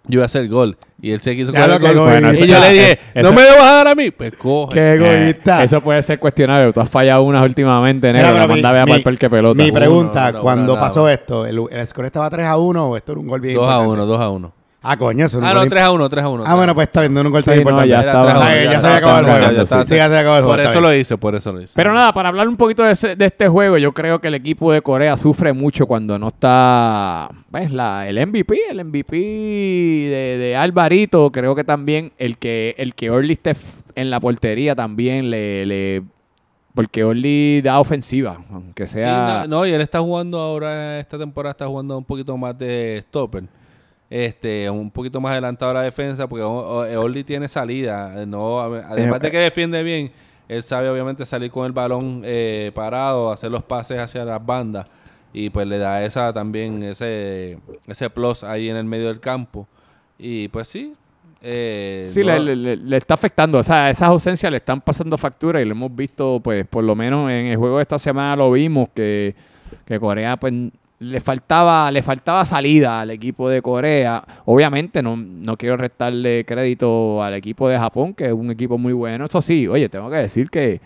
yo iba a hacer el gol. Y él se quiso coger el gol. Bueno, y yo le dije, Eso- ¿no me lo vas a dar a mí? Pues coge. Qué egoísta. Eh, eso puede ser cuestionable. Tú has fallado unas últimamente, Mira, negro. pero La mi- manda a par que pelota. Mi Uno, pregunta, uno, cuando uno, pasó uno. esto, ¿el, el score estaba 3 a 1 o esto era un gol bien 2 a importante? 1, 2 a 1. Ah, coño, eso es un Ah, no, imp- 3 a 1, 3 a 1. Ah, bueno, pues está viendo un gol tan Sí, no, importante. ya estaba. 3 a 1, Ah, ya se había estaba acabado el juego. ya estaba Sí, ya se acabó el juego. Por eso lo hice, por eso lo hice. Pero nada, para hablar un poquito de, ese- de este juego, yo creo que el equipo de Corea sufre mucho cuando no está ¿ves? La, el MVP, el MVP de, de Alvarito. Creo que también el que el que Orly esté en la portería también le, le porque Orly da ofensiva, aunque Sí, sea no, no, y él está jugando ahora, esta temporada está jugando un poquito más de stopper. Este, un poquito más adelantado a la defensa, porque Orly tiene salida. eh, No, además de que defiende bien, él sabe obviamente salir con el balón eh, parado, hacer los pases hacia las bandas. Y pues le da esa también, ese, ese plus ahí en el medio del campo. Y pues sí. eh, Sí, no- le, le- le- le está afectando. O sea, esas ausencias le están pasando factura y lo hemos visto, pues, por lo menos en el juego de esta semana lo vimos que, que Corea, pues, le faltaba, le faltaba salida al equipo de Corea. Obviamente, no, no quiero restarle crédito al equipo de Japón, que es un equipo muy bueno. Eso sí, oye, tengo que decir que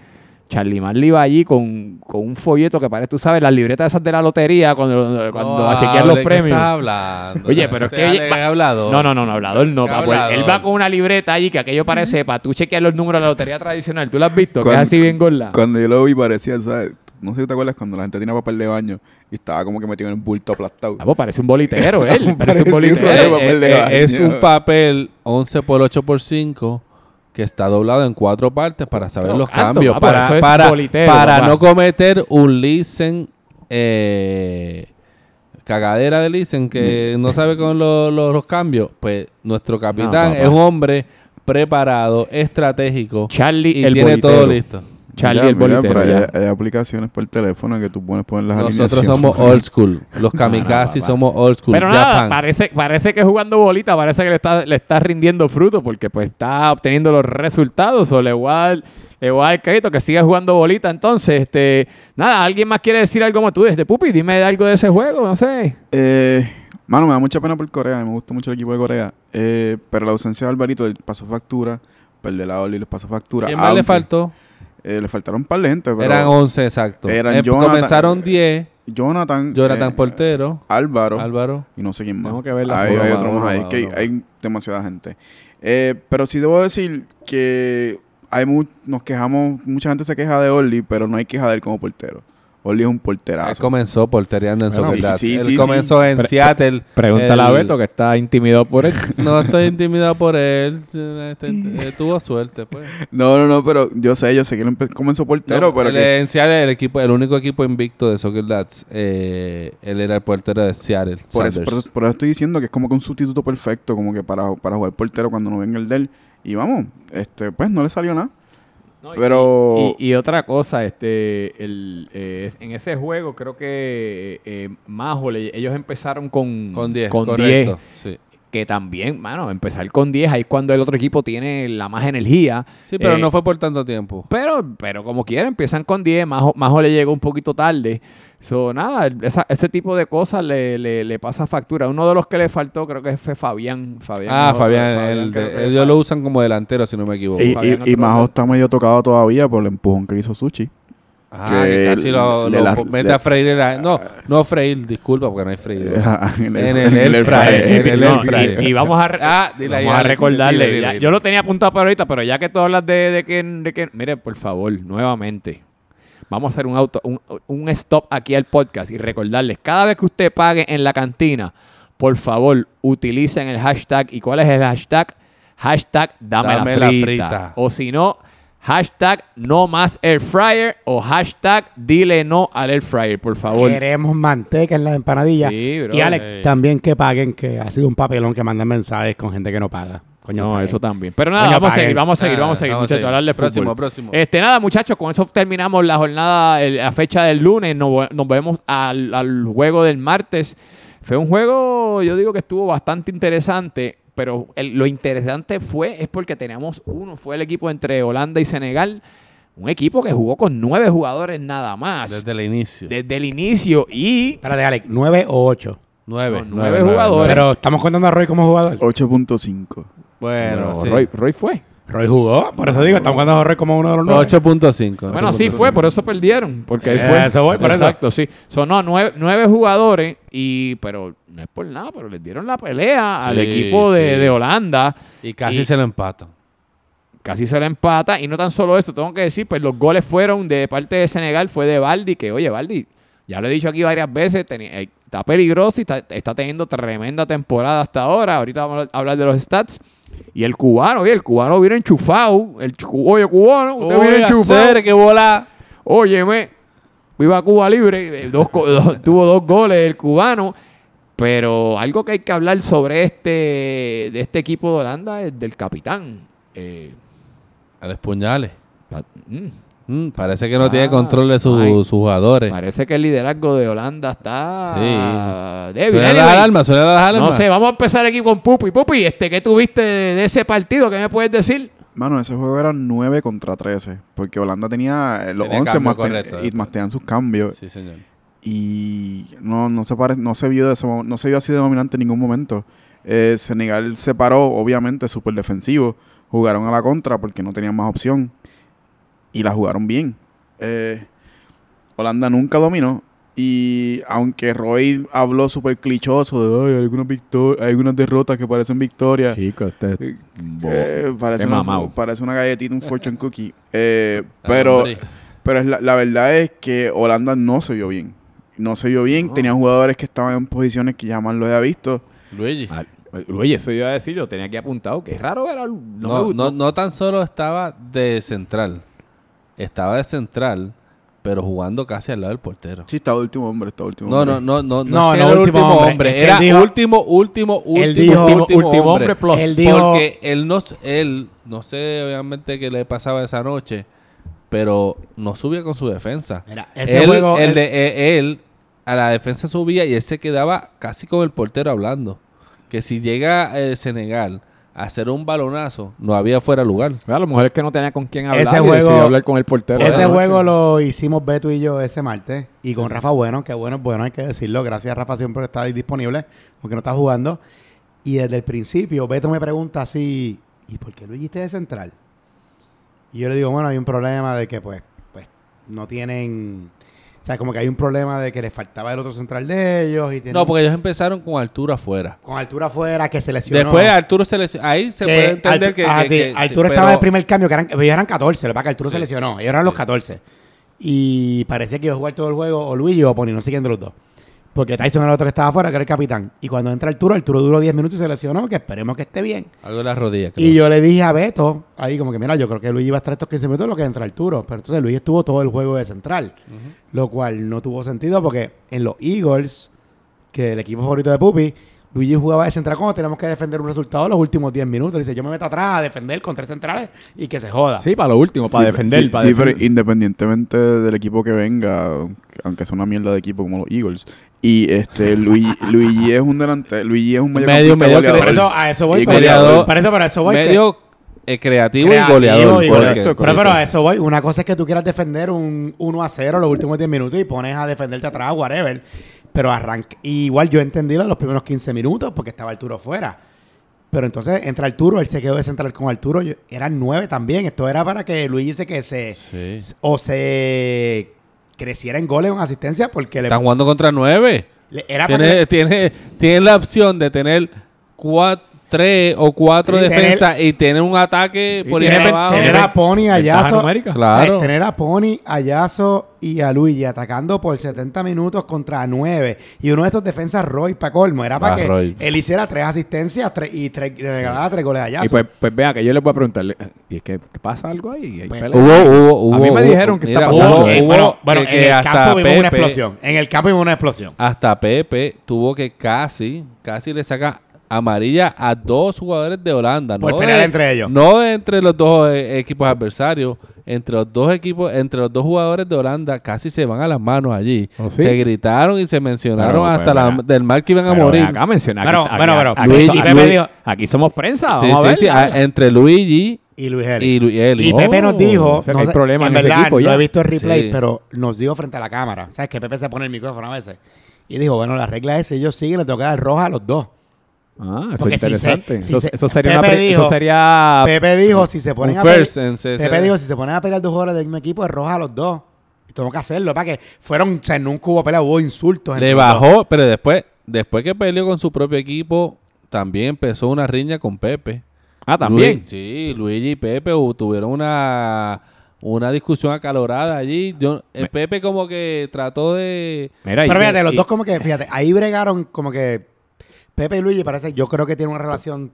Charlie Marley iba allí con, con un folleto que parece, tú sabes, las libretas esas de la lotería cuando, cuando No a chequear los hable, ¿qué premios. hablando? Oye, pero es Este que Ale va- hablador. No, no, no, no, hablador no. Qué pa, pues, él va con una libreta allí que aquello parece para tú chequear los números de la lotería tradicional. ¿Tú lo has visto? que Cuando- es así bien gorda. Cuando yo lo vi parecía, ¿sabes? No sé si te acuerdas cuando la gente tenía papel de baño y estaba como que metido en un bulto aplastado. Ah, pues parece un bolitero, él. parece un bolitero. rollo de Eh, papel de eh, baño. es un papel 11 por 8 por 5 que está doblado en cuatro partes para saber Pero los canto, cambios. papá, eso para es para, bolitero, para papá. no cometer un listen eh, cagadera de listen que no sabe con lo- lo- los cambios. Pues nuestro capitán es un hombre preparado, estratégico Charlie y el tiene bolitero. todo listo. Charlie Mira, el mira, bolitero. hay, hay aplicaciones por el teléfono que tú pones, pones las Nosotros somos old school. Los kamikaze papá. somos old school. Pero nada, parece, parece que jugando bolita, parece que le está, le está rindiendo fruto porque pues está obteniendo los resultados. O le voy a dar, le voy a dar crédito que siga jugando bolita. Entonces, este, nada, ¿alguien más quiere decir algo como tú desde Pupi? Dime algo de ese juego, no sé. Eh, mano, me da mucha pena por Corea. Me gusta mucho el equipo de Corea. Eh, pero la ausencia de Alvarito pasó factura. Perder la Oli les pasó factura. ¿Quién más le faltó? Eh, le faltaron un par de gente. Pero Eran 11 exacto. Eran Eh, Jonathan- comenzaron 10. Jonathan. Jonathan eh, Portero. Álvaro. Álvaro. Y no sé quién más. Tengo que ver la hay, hay otro más ahí. Es que hay- demasiada gente. Eh, pero sí debo decir que hay mu- nos quejamos, mucha gente se queja de Orly, pero no hay queja de él como portero. Oli es un Él porterazo. comenzó portereando en Bueno, Soccer sí, Él sí, comenzó en Pre- Seattle. Pregúntale a El- Beto que está intimidado por él. No estoy intimidado por él. Este, eh, tuvo suerte, pues. No, no, no, pero yo sé, yo sé que él comenzó portero, No, pero él que- en Seattle, el equipo, el único equipo invicto de Soccer Dads, eh, él era el portero de Seattle. por, eso, por, eso, por eso estoy diciendo que es como que un sustituto perfecto, como que para, para jugar portero cuando no venga el de él. Y vamos, este, pues no le salió nada. No, y- Pero- Y, y otra cosa, este, el, eh, en ese juego creo que eh, Majo, le- ellos empezaron con Con 10, con correcto. 10, Sí. Que también, mano, empezar con 10, ahí es cuando el otro equipo tiene la más energía. Sí, pero Eh, no fue por tanto tiempo. Pero, pero como quiera, empiezan con 10, Majo, Majo le llegó un poquito tarde. So, nada, esa- ese tipo de cosas le, le, le pasa factura. Uno de los que le faltó creo que fue Fabián. Fabián Ah, Fabián, el de- ellos lo usan como delantero, si no me equivoco. Y, y, Majo está medio tocado todavía por el empujón que hizo Suchi. Ah, que que casi lo, la- mete le- a freír. la- no, no freír, disculpa, porque no hay freír. en En el fryer, en el No, y, y vamos a, re- Ah, dile vamos a recordarle. dile, dile, ya- dile. Yo lo tenía apuntado para ahorita, pero ya que tú hablas de, de que, de que. Mire, por favor, nuevamente. Vamos a hacer un, auto, un, un stop aquí al podcast y recordarles: cada vez que usted pague en la cantina, por favor, utilicen el hashtag. ¿Y cuál es el hashtag? Hashtag dame, Dame la, la frita. frita. O si no, hashtag no más air fryer o hashtag dile no al air fryer, por favor. Queremos manteca en las empanadillas. Sí, bro. y Alex, también que paguen, que ha sido un papelón que mandan mensajes con gente que no paga. Coño, No, paguen. eso también. Pero nada, Coño, vamos a seguir, vamos a seguir, Ah, vamos a seguir, vamos a seguir. Próximo, fútbol. próximo. Este, nada, muchachos, con eso terminamos la jornada, el- la fecha del lunes. Nos, nos vemos al, al juego del martes. Fue un juego, yo digo que estuvo bastante interesante, pero el- lo interesante fue, es porque teníamos uno, fue el equipo entre Holanda y Senegal. Un equipo que jugó con nueve jugadores nada más. Desde el inicio. desde el inicio y Espérate, Alex, ¿nueve o ocho? Nueve. Nueve jugadores. Pero estamos contando a Roy como jugador. 8.5. Bueno, Bueno, sí. Roy, Roy fue. Roy jugó, por eso digo, estamos contando a Roy como uno de los nueve. 8.5. Bueno, sí fue, por eso perdieron. Porque ahí Eh, fue. eso voy, por eso. Exacto, sí. Son no, nueve, nueve jugadores, y pero no es por nada, pero les dieron la pelea al equipo de, sí. de Holanda. Y casi Y- se lo empatan. Casi se la empata. Y no tan solo esto, tengo que decir, pues los goles fueron de parte de Senegal, fue de Baldi, que oye, Baldi, ya lo he dicho aquí varias veces, eh, está peligroso y está, está teniendo tremenda temporada hasta ahora. Ahorita vamos a hablar de los stats. Y el cubano, oye, el cubano viene enchufado. El, oye, cubano, usted viene Oye, enchufado. hacer que bola. Óyeme, viva Cuba libre, eh, dos co- dos- tuvo dos goles el cubano, pero algo que hay que hablar sobre este, de este equipo de Holanda es del capitán. Eh, A mm, Mm, parece que no Ah, tiene control de sus, ay. sus jugadores. parece que el liderazgo de Holanda está Sí. débil. Suena Anyway, las alarmas, suena las alarmas. no sé, vamos a empezar aquí con Pupi. Pupi, este, ¿qué tuviste de, ese partido? ¿Qué me puedes decir? Mano, ese juego era 9 contra 13. Porque Holanda tenía eh, los Tenía 11 cambio, más, ten- correcto, y más tenían sus cambios. Sí, señor. Y no, no, se pare- no, se vio de ese no se vio así de dominante en ningún momento. Eh, Senegal se paró, obviamente, súper defensivo. Jugaron a la contra porque no tenían más opción. Y la jugaron bien. Eh, Holanda nunca dominó. Y aunque Roy habló súper clichoso de "Ay, algunas, victor- algunas derrotas que parecen victorias. Chico, este Eh, parece, una, mamao. parece una galletita, un fortune cookie. Eh, pero pero es la, la verdad es que Holanda no se vio bien. No se vio bien. No. Tenían jugadores que estaban en posiciones que jamás lo había visto. Luigi. Ah, Oye, eso iba a decir, yo tenía aquí apuntado, que es raro ver al... No, No, no, no tan solo estaba de central. Estaba de central, pero jugando casi al lado del portero. Sí, estaba último hombre, estaba último No, hombre. no, no, no, no, No, no, era el último último hombre. hombre. Es que él Era dijo- último, último, último, Él dijo- último, último hombre plus. Él dijo- Porque él no, él, no sé obviamente qué le pasaba esa noche, pero no subía con su defensa. Mira, ese él, juego- el él- de, eh, él a la defensa subía y él se quedaba casi con el portero hablando. Que si llega el Senegal a hacer un balonazo, no había fuera lugar. A lo mejor es que no tenía con quién hablar Ese y juego- decidió hablar con el portero. Ese juego lo hicimos Beto y yo ese martes. Y con Rafa Bueno, que bueno bueno, hay que decirlo. Gracias Rafa siempre está ahí disponible, porque no está jugando. Y desde el principio, Beto me pregunta así, ¿y por qué Luigi está de central? Y yo le digo, bueno, hay un problema de que pues, pues no tienen... O sea, como que hay un problema de que les faltaba el otro central de ellos. y tienen- No, porque ellos empezaron con altura afuera. Con altura afuera, que se lesionó. Después Arturo se lesionó. Ahí se Que puede entender Artu- que, ah, que- sí, que- Arturo sí, estaba en pero- el primer cambio, que eran, ellos eran 14, lo que pasa es que Arturo Sí. se lesionó, ellos eran los Sí. 14. Y parecía que iba a jugar todo el juego o Luigi o Pony, no sé quién de los dos. Porque Tyson era el otro que estaba afuera, que era el capitán. Y cuando entra Arturo, Arturo duró 10 minutos y se lesionó, que esperemos que esté bien. Algo en las rodillas. creo. Y yo le dije a Beto, ahí como que, mira, yo creo que Luigi iba a estar estos 15 minutos lo que entra Arturo. Pero entonces Luigi estuvo todo el juego de central. Lo cual no tuvo sentido porque en los Eagles, que el equipo favorito de Pupi, Luigi jugaba de central cuando tenemos que defender un resultado los últimos 10 minutos. Dice, yo me meto atrás a defender con tres centrales y que se joda. Sí, para lo último, para Sí, defender. sí, para sí, defender. pero independientemente del equipo que venga, aunque sea una mierda de equipo como los Eagles, y este Luigi, Luigi es un delante, Luigi es un Medio- mediocampista medio goleador. Por eso, a eso voy. Goleador. Por eso, por eso voy. que- Medio eh, creativo, creativo y goleador. y porque- goleador. sí, pero, pero sí. a eso voy. Una cosa es que tú quieras defender un 1 a 0 los últimos 10 minutos y pones a defenderte atrás, whatever. Pero arranca. Igual yo entendí los primeros 15 minutos porque estaba Arturo fuera. Pero entonces entra Arturo, él se quedó de central con Arturo. yo- eran 9 también. Esto era para que Luis dice que se. Sí. O se creciera en goles o en asistencia porque le, Están jugando contra nueve. le- era Tiene, que- tiene, tiene la opción de tener cuatro, tres o cuatro Sí, tener- defensas y tener un ataque por ahí tener, abajo. tener a Pony, a Ventaja Yaso, numérica. Claro. eh, tener a Pony, a Yaso y a Luigi atacando por 70 minutos contra 9. Y uno de estos defensas, Roy, para colmo, era para Ah, que Roy. él hiciera tres asistencias tres- y tres, le regalara tres goles a Yaso. Y pues, pues vea que yo les voy a preguntarle, ¿y es que pasa algo ahí? ¿Hay Pues? Hubo, hubo, hubo, A mí me hubo- dijeron que está pasando. hubo- Eh, hubo bueno, bueno, que- en que el hasta campo vimos una Pepe- explosión. En el campo vimos una explosión. Hasta Pepe tuvo que casi, casi le saca amarilla a dos jugadores de Holanda. Por no pelear de- entre ellos. No de entre los dos eh, equipos adversarios. Entre los dos equipos, entre los dos jugadores de Holanda, casi se van a las manos allí. ¿Oh, sí? Se gritaron y se mencionaron Pero, hasta pues, la- mira. del mal que iban a Pero morir. Acá menciona. Bueno, aquí, bueno, aquí- bueno, aquí, Luis- somos prensa. Sí, vamos a sí, ver. sí, a- entre Luigi Y Luis Eli. y, Lu- y Eli. Y Oh, Pepe nos dijo, o sea no hay sé, problema en en ese verdad, equipo he visto el replay, Sí. pero nos dijo frente a la cámara. ¿Sabes que Pepe se pone el micrófono a veces? Y dijo, bueno, la regla es, si ellos siguen, le tengo que dar roja a los dos. Ah, eso Porque es si se- interesante. si eso, se- eso sería Pepe una dijo- eso sería Pepe dijo, si se ponen a first. Pepe dijo, si se ponen a pelear dos jugadores del mismo equipo, es roja a los dos. Y tengo que hacerlo, para que fueron, o sea, nunca hubo pelea, hubo insultos. Le dos. bajó, pero después, después que peleó con su propio equipo, también empezó una riña con Pepe. Ah, también. Luis- sí, Luigi y Pepe tuvieron una, una discusión acalorada allí. Yo, el Me- Pepe como que trató de... Mira, Pero fíjate, los dos como que, fíjate, ahí bregaron como que Pepe y Luigi parece, yo creo que tienen una relación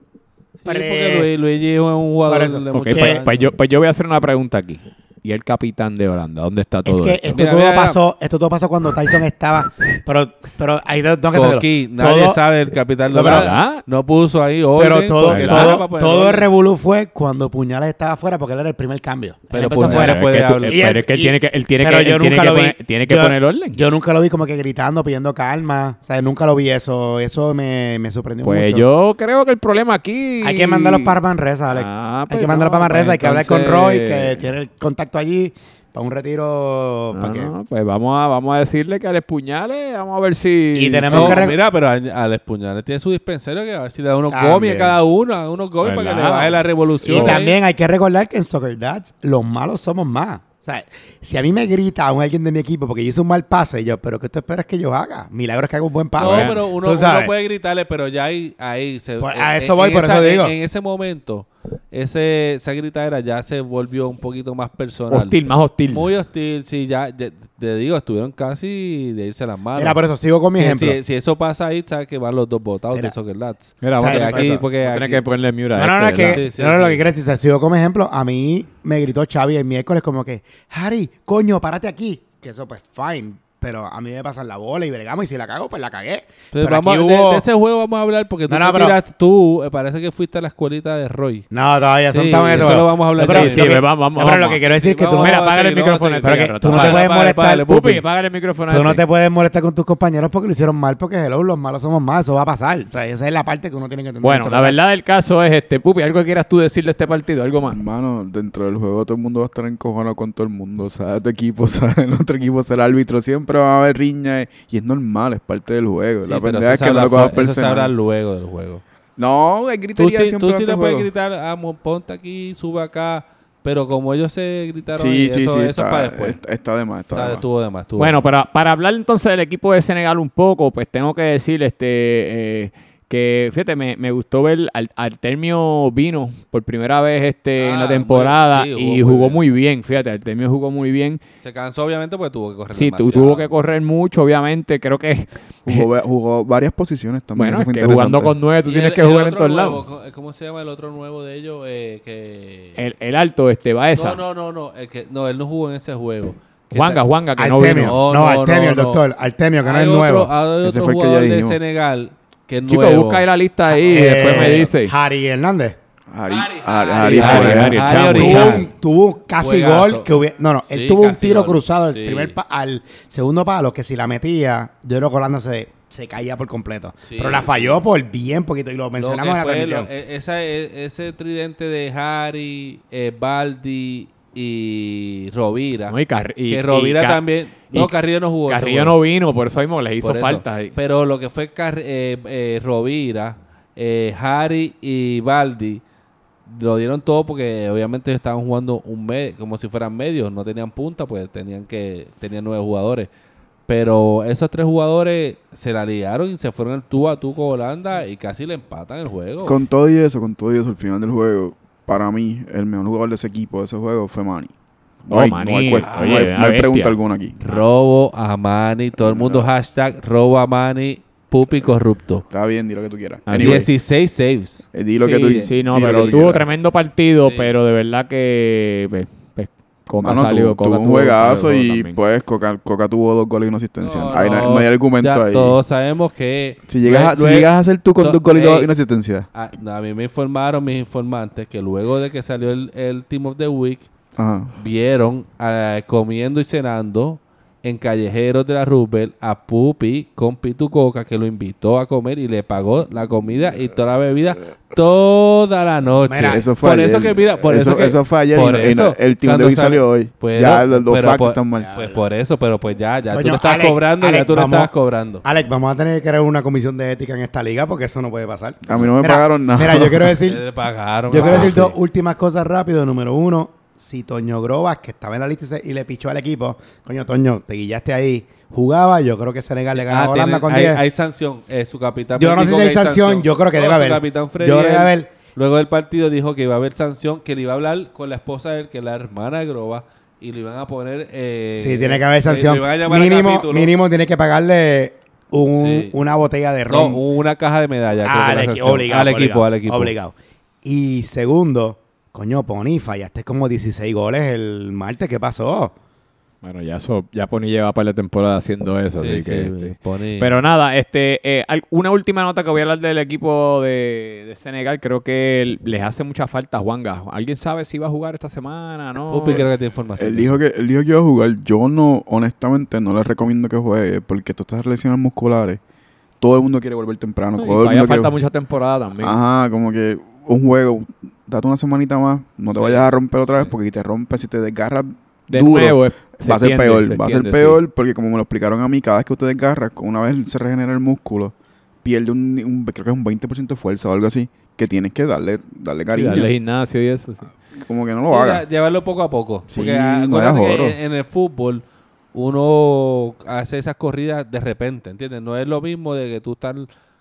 Sí, pre- porque Luis- Luigi es un jugador Por eso. de Ok, muchos pues, pues yo, pues yo voy a hacer una pregunta aquí. ¿Y el capitán de Holanda? ¿Dónde está todo Es que esto? esto Mira, todo mira, mira. pasó, esto todo pasó cuando Tyson estaba, pero, pero ahí tengo que. Coqui, nadie Todo- sabe del capital de Holanda. No puso ahí orden. Pero todo, todo, todo el revolú fue cuando Puñales estaba afuera porque él era el primer cambio. Él Pero empezó Puñales fuera. puede hablar. pero él- es que él tiene que, él tiene pero que, yo él tiene nunca que lo vi. poner, tiene que Yo- poner orden. Yo nunca lo vi como que gritando, pidiendo calma. O sea, nunca lo vi eso. Eso me, me sorprendió pues mucho. yo creo que el problema aquí... Hay que mandarlos para Manresa, Alex. Ah, hay pues que mandarlos no, para Manresa. pues hay que hablar con Roy, entonces- que tiene el contacto allí, para un retiro. No, para que... no, pues vamos a, vamos a decirle que al puñales, vamos a ver si... Y tenemos que mira, pero al Espuñales tiene su dispensario que a ver si le da unos gomis a cada uno, a unos gomis para que le baje la revolución. Y ahí. también hay que recordar que en Soccer Dads los malos somos más. O sea, si a mí me grita a un alguien de mi equipo porque yo hice un mal pase, yo, pero ¿qué tú esperas que yo haga? Milagro es que haga un buen pase. No, pero uno, uno puede gritarle, pero ya ahí, ahí se. Por- a eso voy, por esa- eso digo. En, en ese momento, ese, esa gritadera ya se volvió un poquito más personal. Hostil, más hostil. Muy hostil, sí, ya, ya- te digo, estuvieron casi de irse las manos. Mira, por eso sigo con mi Que ejemplo. si, si eso pasa ahí, sabes que van los dos votados Mira. de Soccer Lads. Mira, a- aquí, porque Tienes aquí- que ponerle mute a No, no, no, es este, que, ¿verdad? Sí, sí, no, no, sí. lo que quiero decir, sigo como ejemplo, a mí me gritó Xavi el miércoles como que, Harry, coño, párate aquí. Que eso, pues, fine. Pero a mí me pasan la bola y bregamos y si la cago, pues la cagué. Pero Pero vamos, aquí de- hubo- de, ese juego vamos a hablar porque tú, No, no, pero- tiras- tú eh, parece que fuiste a la escuelita de Roy. No, todavía son Sí, estamos en eso lo vamos a hablar No, pero Sí, que- vamos, vamos, pero lo que quiero decir es que tú, Mira, apágale el micrófono. Pero que no te puedes molestar, Pupi, el micrófono. Tú no este. te puedes molestar con tus compañeros porque lo hicieron mal, porque hello, los malos somos más, eso va a pasar. O sea, esa es la parte que uno tiene que entender. Bueno, la verdad del caso es este, Pupi, algo que quieras tú decir de este partido, algo más. Hermano, dentro del juego todo el mundo va a estar encojonado con todo el mundo. O sea, tu equipo, o sea, el otro equipo será el árbitro. Siempre va a haber riña y es normal, es parte del juego. Sí, la pero pendeja eso es que no lo cojas fu- eso se habla personal. luego del juego. No, hay Tú gritería sí, siempre tú sí le el puedes juego. gritar, amo, ponte aquí, sube acá, pero como ellos se gritaron, Sí, sí, eso, sí. eso está, es para después. Está, está de más, está Está- de más. estuvo de más. estuvo Bueno, de más. para, para hablar entonces del equipo de Senegal un poco, pues tengo que decir este eh, que fíjate, me, me gustó ver al Artemio vino por primera vez este en Ah, la muy- temporada sí, jugó y muy jugó bien. muy bien, fíjate, Artemio jugó muy bien. Se cansó obviamente porque tuvo que correr Sí, tu- demasiado. tuvo que correr mucho, obviamente, creo que Jugó, jugó varias posiciones también. bueno, eso es fue que jugando con nueve tú tienes el- que jugar en otro todos nuevo, lados. co- ¿Cómo se llama el otro nuevo de ellos? Eh, que... El, el alto este va esa. No, no, no, no, el que, no, él no jugó en ese juego. Juanga, Juanga que no Artemio. vino. No, No, no, Artemio, no, no. doctor. Artemio, que no Hay es otro- nuevo. Hay Ese otro fue el que ya jugador de. Senegal que es Chico, nuevo. busca ahí la lista ahí y Eh, después me dice. Harry Hernández. Ari, fue- Ari, Ari Chamo. Tuvo, original. un- tuvo casi Juegazo. gol que hubiera, no no él Sí, tuvo un tiro gol. cruzado Sí. primer pa- al segundo palo que si la metía yo creo que Holanda se, se caía por completo Sí, pero la falló por bien poquito y lo Lo mencionamos que en la transmisión lo- e- esa- e- ese tridente de Harry, eh, Baldi y Rovira. No, y que y Rovira también. No, Carrillo no jugó. Carrillo no vino, por eso mismo les hizo eso. falta. ahí. Pero lo que fue Car- eh, eh, Rovira, eh, Harry y Baldi lo dieron todo porque obviamente estaban jugando un me- como si fueran medios, no tenían punta, pues tenían que tenían nueve jugadores. Pero esos tres jugadores se la ligaron y se fueron el tú a tú con Holanda y casi le empatan el juego. Con todo y eso, con todo y eso, al final del juego, para mí, el mejor jugador de ese equipo, de ese juego, fue Manny. No, Oh, hay, Manny, no hay, cuest- no oye, hay- una no hay bestia. pregunta alguna aquí. Robo a Mani, todo el mundo hashtag robo a Mani, pupi corrupto. Está bien, di lo que tú quieras. Ah, Anyway, 16 saves. eh, di lo sí, que tú sí, no, pero tuvo quieras. tremendo partido, Sí. pero de verdad que pues, Coca salió, tuvo, Coca tuvo un juegazo y también. pues Coca, Coca tuvo dos goles y una asistencia. No, Ahí no, no, no hay argumento ya ahí. Todos sabemos que. Si llegas, a, si Luego- llegas a hacer tú con to- dos goles y una asistencia. A, a mí me informaron mis informantes que luego de que salió el, el Team of the Week, Ajá. vieron ah, comiendo y cenando en callejeros de la Roosevelt a Pupi con Pitu Coca que lo invitó a comer y le pagó la comida y toda la bebida toda la noche. Mira, Eso fue por ayer. eso que mira, por eso, que eso fue ayer por y no- y no- eso, el cuando de hoy salió hoy. Pero- ya los, los pero facts por- están mal. Pues por eso, pero pues ya, ya tú Coño, le estás Alex, cobrando, ya tú le vamos- estabas cobrando. Alex vamos a tener que crear una comisión de ética en esta liga porque eso no puede pasar A mí no me Mira, pagaron nada. mira yo quiero decir Le pagaron. Yo quiero decir dos últimas cosas rápido. Número uno, si Toño Grobas, que estaba en la lista y se- y le pichó al equipo, coño, Toño, te guillaste ahí, jugaba, yo creo que Senegal le gana Ah, a Holanda tiene- con hay, 10. hay sanción. Eh, su capitán Yo no sé si hay sanción, yo creo que No, debe haber. capitán Yo Freddy, creo que debe haber. Luego del partido dijo que iba a haber sanción, que le iba a hablar con la esposa de él, que es la hermana de Groba, y le iban a poner... Eh, Sí, tiene que haber eh, sanción. Mínimo, mínimo tiene que pagarle un- Sí. una botella de No, ron una caja de que al, equi- obligado, al equipo, al equipo. obligado. Y segundo, coño, Pony, fallaste como 16 goles el martes. ¿Qué pasó? Bueno, ya eso, ya Pony lleva para la temporada haciendo eso, Sí, así sí, que, este, Pero nada, este, eh, una última nota que voy a hablar del equipo de, de Senegal. Creo que les hace mucha falta a Juanga. ¿Alguien sabe si va a jugar esta semana? No. Pupi creo que tiene información. Él dijo, que, él dijo que iba a jugar. Yo no, honestamente, no le recomiendo que juegue porque tú estás lesiones musculares. Todo el mundo quiere volver temprano. Y todo el todavía mundo falta quiere- mucha temporada también. Ajá, como que un juego, date una semanita más, no te Sí, vayas a romper otra sí. vez porque si te rompes, si te desgarras de duro, nuevo, es- se va a ser entiende, peor, se va a ser peor porque como me lo explicaron a mí, cada vez que usted desgarra, una vez se regenera el músculo, pierde un, un- creo que es un 20% de fuerza o algo así, que tienes que darle, darle Sí, cariño. darle gimnasio y eso. sí. Como que no Sí, lo haga. ya- llevarlo poco a poco. Sí, Porque no hagas en, en el fútbol uno hace esas corridas de repente, ¿entiendes? No es lo mismo de que tú estás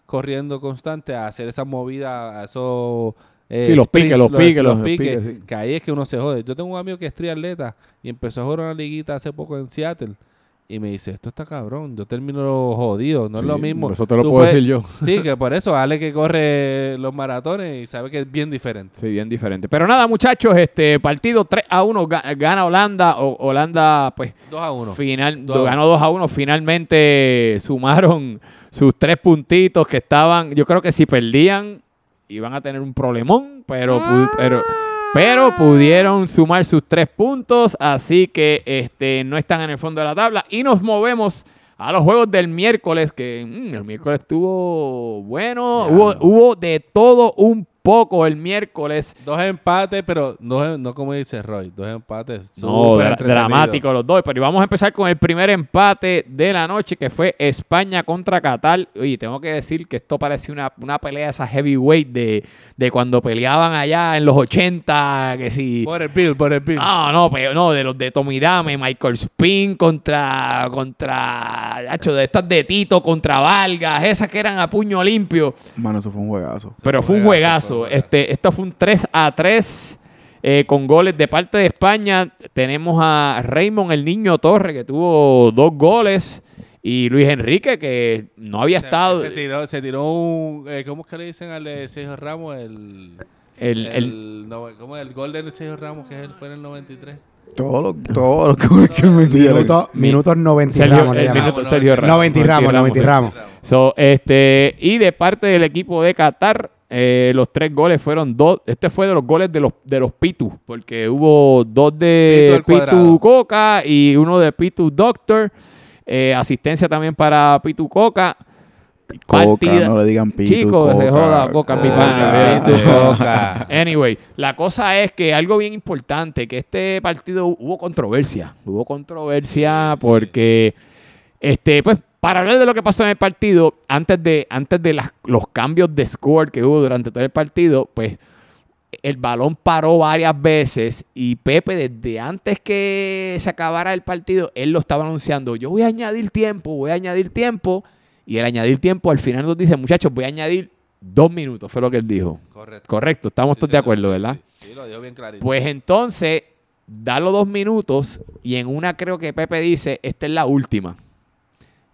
corriendo constante a hacer esas movidas, a esos... eh, Sí, los sprints, piques, los piques, los piques, piques, sí. que ahí es que uno se jode. Yo tengo un amigo que es triatleta y empezó a jugar una liguita hace poco en Seattle y me dice, esto está cabrón, yo termino jodido, no es Sí, lo mismo. Eso te lo Tú puedo puedes- decir yo. Sí, que por eso Ale que corre los maratones y sabe que es bien diferente. Sí, bien diferente. Pero nada, muchachos, este partido 3 a 1 ga- gana Holanda. O, Holanda, pues, 2 a 1. final, Dos a ganó 2 a 1. Finalmente sumaron sus tres puntitos que estaban. Yo creo que si perdían, iban a tener un problemón, pero, pu- pero, pero pudieron sumar sus tres puntos. Así que este, no están en el fondo de la tabla. Y nos movemos. A los juegos del miércoles, que mm, el miércoles estuvo bueno, hubo, hubo de todo un poco el miércoles. Dos empates, pero no, no como dice Roy, dos empates. No, dra- dramáticos los dos. Pero vamos a empezar con el primer empate de la noche, que fue España contra Qatar. Oye, tengo que decir que esto parece una, una pelea esa heavyweight de, de cuando peleaban allá en los 80, que si... Por el Bill, por el Bill. No, no, pero no, de los de Tommy Dame, Michael Spin contra, contra, hacho, de estas de Tito contra Vargas, esas que eran a puño limpio. Mano, eso fue un juegazo. Pero fue un juegazo. Este, esto fue un 3 a 3 eh, con goles de parte de España. Tenemos a Raymond el Niño Torre, que tuvo dos goles. Y Luis Enrique, que no había Se- estado. Se tiró, se tiró un. eh, ¿Cómo es que le dicen al de Sergio Ramos? El. El, el, el- no, ¿Cómo es el gol de Sergio Ramos que él fue en el 93? Todo lo, todo lo que, que metía. Minuto- minutos 90 y Sergio, Ramos el minuto- Sergio Ramos. 90 y Ramos, 90 y Ramos. So, este, y de parte del equipo de Qatar, eh, los tres goles fueron dos. Este fue de los goles de los, de los Pitu, porque hubo dos Pitu de Pitu. Coca y uno de Pitu Doctor. Eh, asistencia también para Pitu Coca. Coca, partida- no le digan pito. Chico, que se joda, Coca, mi pana. Pitu. Coca. Anyway, la cosa es que algo bien importante, que este partido hubo controversia. Hubo controversia Sí, sí. porque, este, pues, para hablar de lo que pasó en el partido, antes de, antes de las- los cambios de score que hubo durante todo el partido, pues, el balón paró varias veces y Pepe desde antes que se acabara el partido, él lo estaba anunciando, yo voy a añadir tiempo, voy a añadir tiempo, y el añadir tiempo al final nos dice, muchachos, voy a añadir dos minutos, fue lo que él dijo. Correcto. Correcto, estamos Sí, todos de acuerdo, sí, ¿verdad? Sí, sí, lo dijo bien clarito. Pues entonces, da los dos minutos y en una creo que Pepe dice, esta es la última.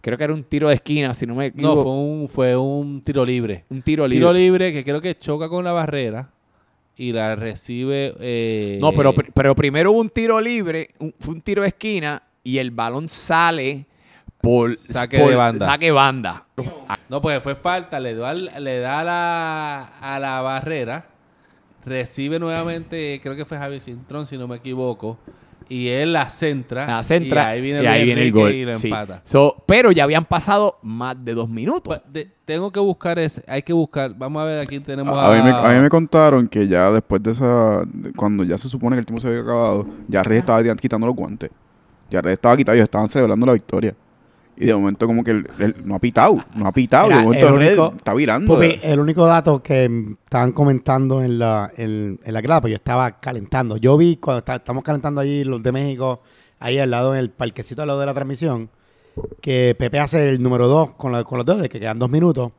Creo que era un tiro de esquina, si no me equivoco. no, fue un, fue un tiro libre. un tiro libre. Tiro libre que creo que choca con la barrera y la recibe. eh, No, pero, pero primero hubo un tiro libre, un- fue un tiro de esquina y el balón sale por Saque por de banda. Saque banda. No, pues fue falta, le da, le da a, la, a la barrera, recibe nuevamente, creo que fue Javi Cintrón, si no me equivoco, y él la centra. La centra Y ahí viene, y ahí Luis viene el gol. Y lo sí. empata. So, pero ya habían pasado más de dos minutos. Pues, de- tengo que buscar ese, hay que buscar, vamos a ver, aquí tenemos A, a... a mí me, a mí me contaron que ya después de esa. Cuando ya se supone que el tiempo se había acabado, ya Reyes estaba ya quitando los guantes. Ya Reyes estaba quitado, ellos estaban celebrando la victoria. Y de momento, como que él, él no ha pitado, no ha pitado. Mira, de momento, el está virando. Pupi, el único dato que estaban comentando en la, en, en la grada, pues yo estaba calentando. Yo vi cuando está- estamos calentando allí los de México, ahí al lado en el parquecito al lado de la transmisión, que Pepe hace el número 2 con, la- con los dedos, de que quedan dos minutos.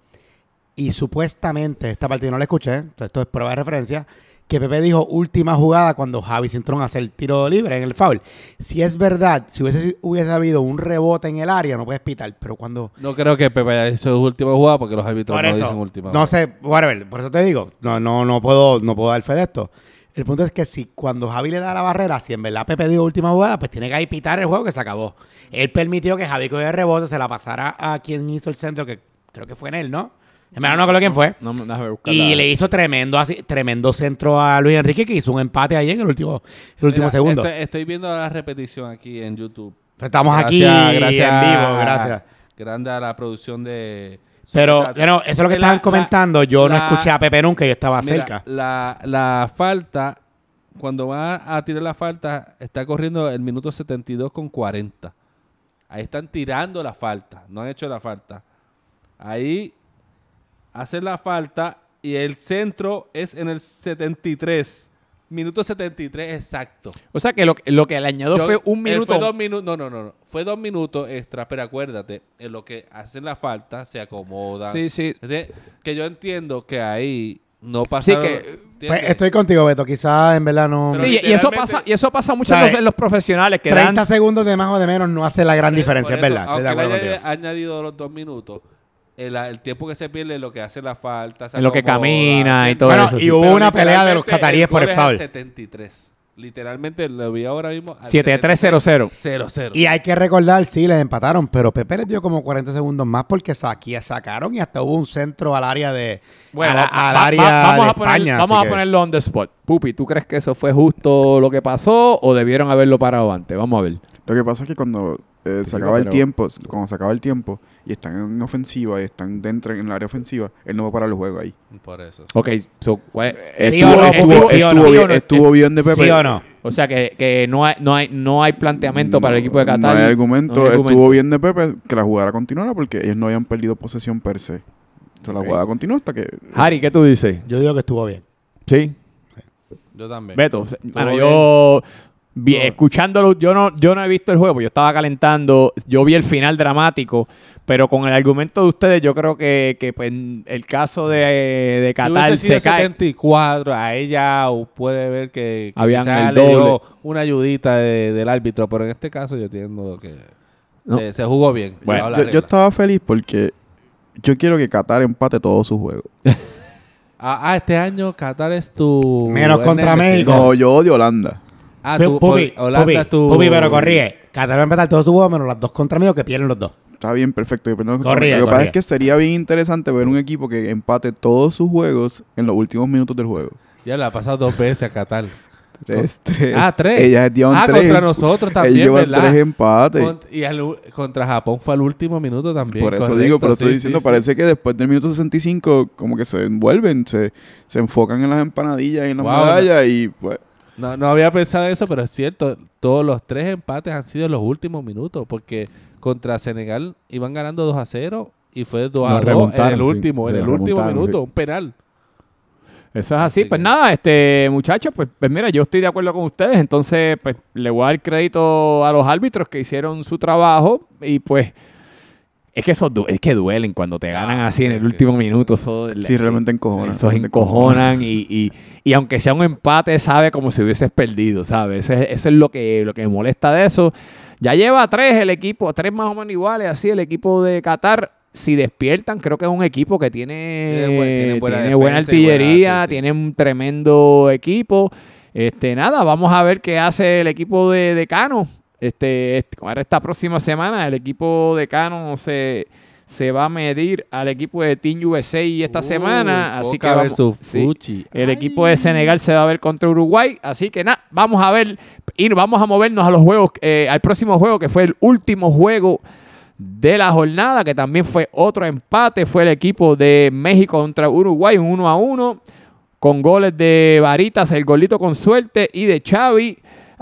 Y supuestamente, esta partida no la escuché, entonces esto es prueba de referencia, que Pepe dijo última jugada cuando Javi Cintrón hace el tiro libre en el foul. Si es verdad, si hubiese, hubiese habido un rebote en el área, no puedes pitar, pero cuando No creo que Pepe haya hecho su última jugada porque los árbitros por no eso, dicen última no jugada. sé, whatever, por eso te digo, no, no, no puedo, no puedo dar fe de esto. El punto es que si cuando Javi le da la barrera, si en verdad Pepe dijo última jugada, pues tiene que ahí pitar el juego que se acabó. Él permitió que Javi cogiera el rebote, se la pasara a quien hizo el centro, que creo que fue en él, ¿no? En verdad no recuerdo quién fue. No, déjame buscar Y la- le hizo tremendo así, tremendo centro a Luis Enrique, que hizo un empate ahí en el último, el último Mira, segundo. Estoy, estoy viendo la repetición aquí en YouTube. Pues estamos aquí Gracias- gracias en vivo, gracias. Grande a la producción de... Pero, bueno, eso es lo que La- estaban la- comentando. Yo no escuché a Pepe nunca, yo estaba Mira, cerca. La, la falta, cuando va a tirar la falta, está corriendo el minuto 72 con 40. Ahí están tirando la falta, no han hecho la falta. Ahí hacen la falta y el centro es en el 73. Minuto 73 exacto. O sea que lo, lo que le añadió Yo- fue un minuto. Fue dos minutos. No, no, no, no. Fue dos minutos extra, pero acuérdate, en lo que hacen la falta, se acomodan. Sí, sí. Es decir, que yo entiendo que ahí no que- ¿entiendes? Pues estoy contigo, Beto. Quizás en verdad no. Pero Sí, y eso pasa, y eso pasa mucho en ¿Sabes? los, en los profesionales que 30 dan. segundos de más o de menos no hace la gran diferencia, es verdad. Estoy de acuerdo le contigo. añadido los dos minutos, el, el tiempo que se pierde, lo que hace la falta, se En lo que camina y todo Bueno, eso. y sí. hubo Pero una pelea de los cataríes por el foul. 73. Literalmente lo vi ahora mismo. al 73-0-0. 0-0. Y hay que recordar, sí, les empataron, pero Pepe les dio como 40 segundos más porque aquí sacaron y hasta hubo un centro al área de. Bueno, a la- va- al va- área va- vamos de a, poner- España. vamos a ponerlo on the spot. Pupi, ¿tú crees que eso fue justo lo que pasó o debieron haberlo parado antes? Vamos a ver. Lo que pasa es que cuando eh, se acaba el tiempo, cuando se acaba el tiempo y están en ofensiva y están dentro en el área ofensiva, él no va a parar el juego ahí. Por eso. Ok, so, ¿cuál- Sí estuvo, o no, estuvo, Pupi, sí o no. estuvo Sí o bien, de Pepe. ¿Sí o no? o sea que, que no, hay, no, hay, no hay planteamiento para el equipo de Qatar. No hay argumento. No hay argumento. Estuvo bien de Pepe que la jugada continuara porque ellos no habían perdido posesión per se. Entonces la jugada continuó hasta que... Harry, ¿qué tú dices? Yo digo que estuvo bien. Sí. Yo también. Beto, bueno, bien. escuchándolo, yo no, yo no he visto el juego, yo estaba calentando, yo vi el final dramático, pero con el argumento de ustedes, yo creo que, que pues, el caso de, de Si Qatar sido se cae. 74, a ella puede ver que, que Habían quizás el le dio doble. una ayudita de- del árbitro, pero en este caso yo entiendo que No. se, se jugó bien. Bueno, la Yo, yo regla. estaba feliz porque yo quiero que Qatar empate todos sus juegos. ah, ah, este año Qatar es tu... Menos es contra. México. No, yo odio Holanda. Ah, tu, Pupi, Holanda Pupi, es tu... Pupi, pero corríe. Qatar va a empezar todos sus juegos menos las dos contra mí o que pierden los dos. Está bien, perfecto. De lo que- Corría, lo que pasa corría. es que sería bien interesante ver un equipo que empate todos sus juegos en los últimos minutos del juego. Ya le ha pasado dos veces a Qatar. Tres, tres. Ah, tres. Ellas llevan ah, tres. contra nosotros también, Ellos llevan ¿verdad? tres empates. Con- y al u- contra Japón fue al último minuto también. Por eso correcto, digo, pero estoy sí, diciendo, sí, sí. parece que después del minuto 65 como que se envuelven, se, se enfocan en las empanadillas y en las Wow, medallas y pues... No, no había pensado eso, pero es cierto. Todos los tres empates han sido en los últimos minutos. Porque contra Senegal iban ganando 2 a 0 y fue 2 a Nos 2 en el sí. último, en el último minuto, sí. un penal. Eso es así. Así pues que- nada, este muchachos, pues, pues mira, yo estoy de acuerdo con ustedes. Entonces, pues le voy a dar crédito a los árbitros que hicieron su trabajo. Y pues, es que eso es que duelen cuando te ganan Ah, así en el último minuto. Eso, Sí, realmente encojonan, Esos encojonan y, y, y aunque sea un empate, sabe como si hubieses perdido, ¿sabes? Ese- Eso es lo que, lo que me molesta de eso. Ya lleva tres el equipo, tres más o menos iguales, así el equipo de Qatar. Si despiertan, creo que es un equipo que tiene, Tiene buen- tiene buena tiene buena defensa y buena- artillería, sí, sí. tiene un tremendo equipo. Este, nada, vamos a ver qué hace el equipo de, de Cano. Este, este- ahora esta próxima semana el equipo de Cano se, se va a medir al equipo de Team USA esta Uh, semana. Así que vamos, sí. El Ay. equipo de Senegal se va a ver contra Uruguay. Así que nada, vamos a ver y vamos a movernos a los juegos, eh, al próximo juego que fue el último juego de la jornada, que también fue otro empate. Fue el equipo de México contra Uruguay, un 1 a 1, con goles de Varitas, el golito con suerte, y de Xavi.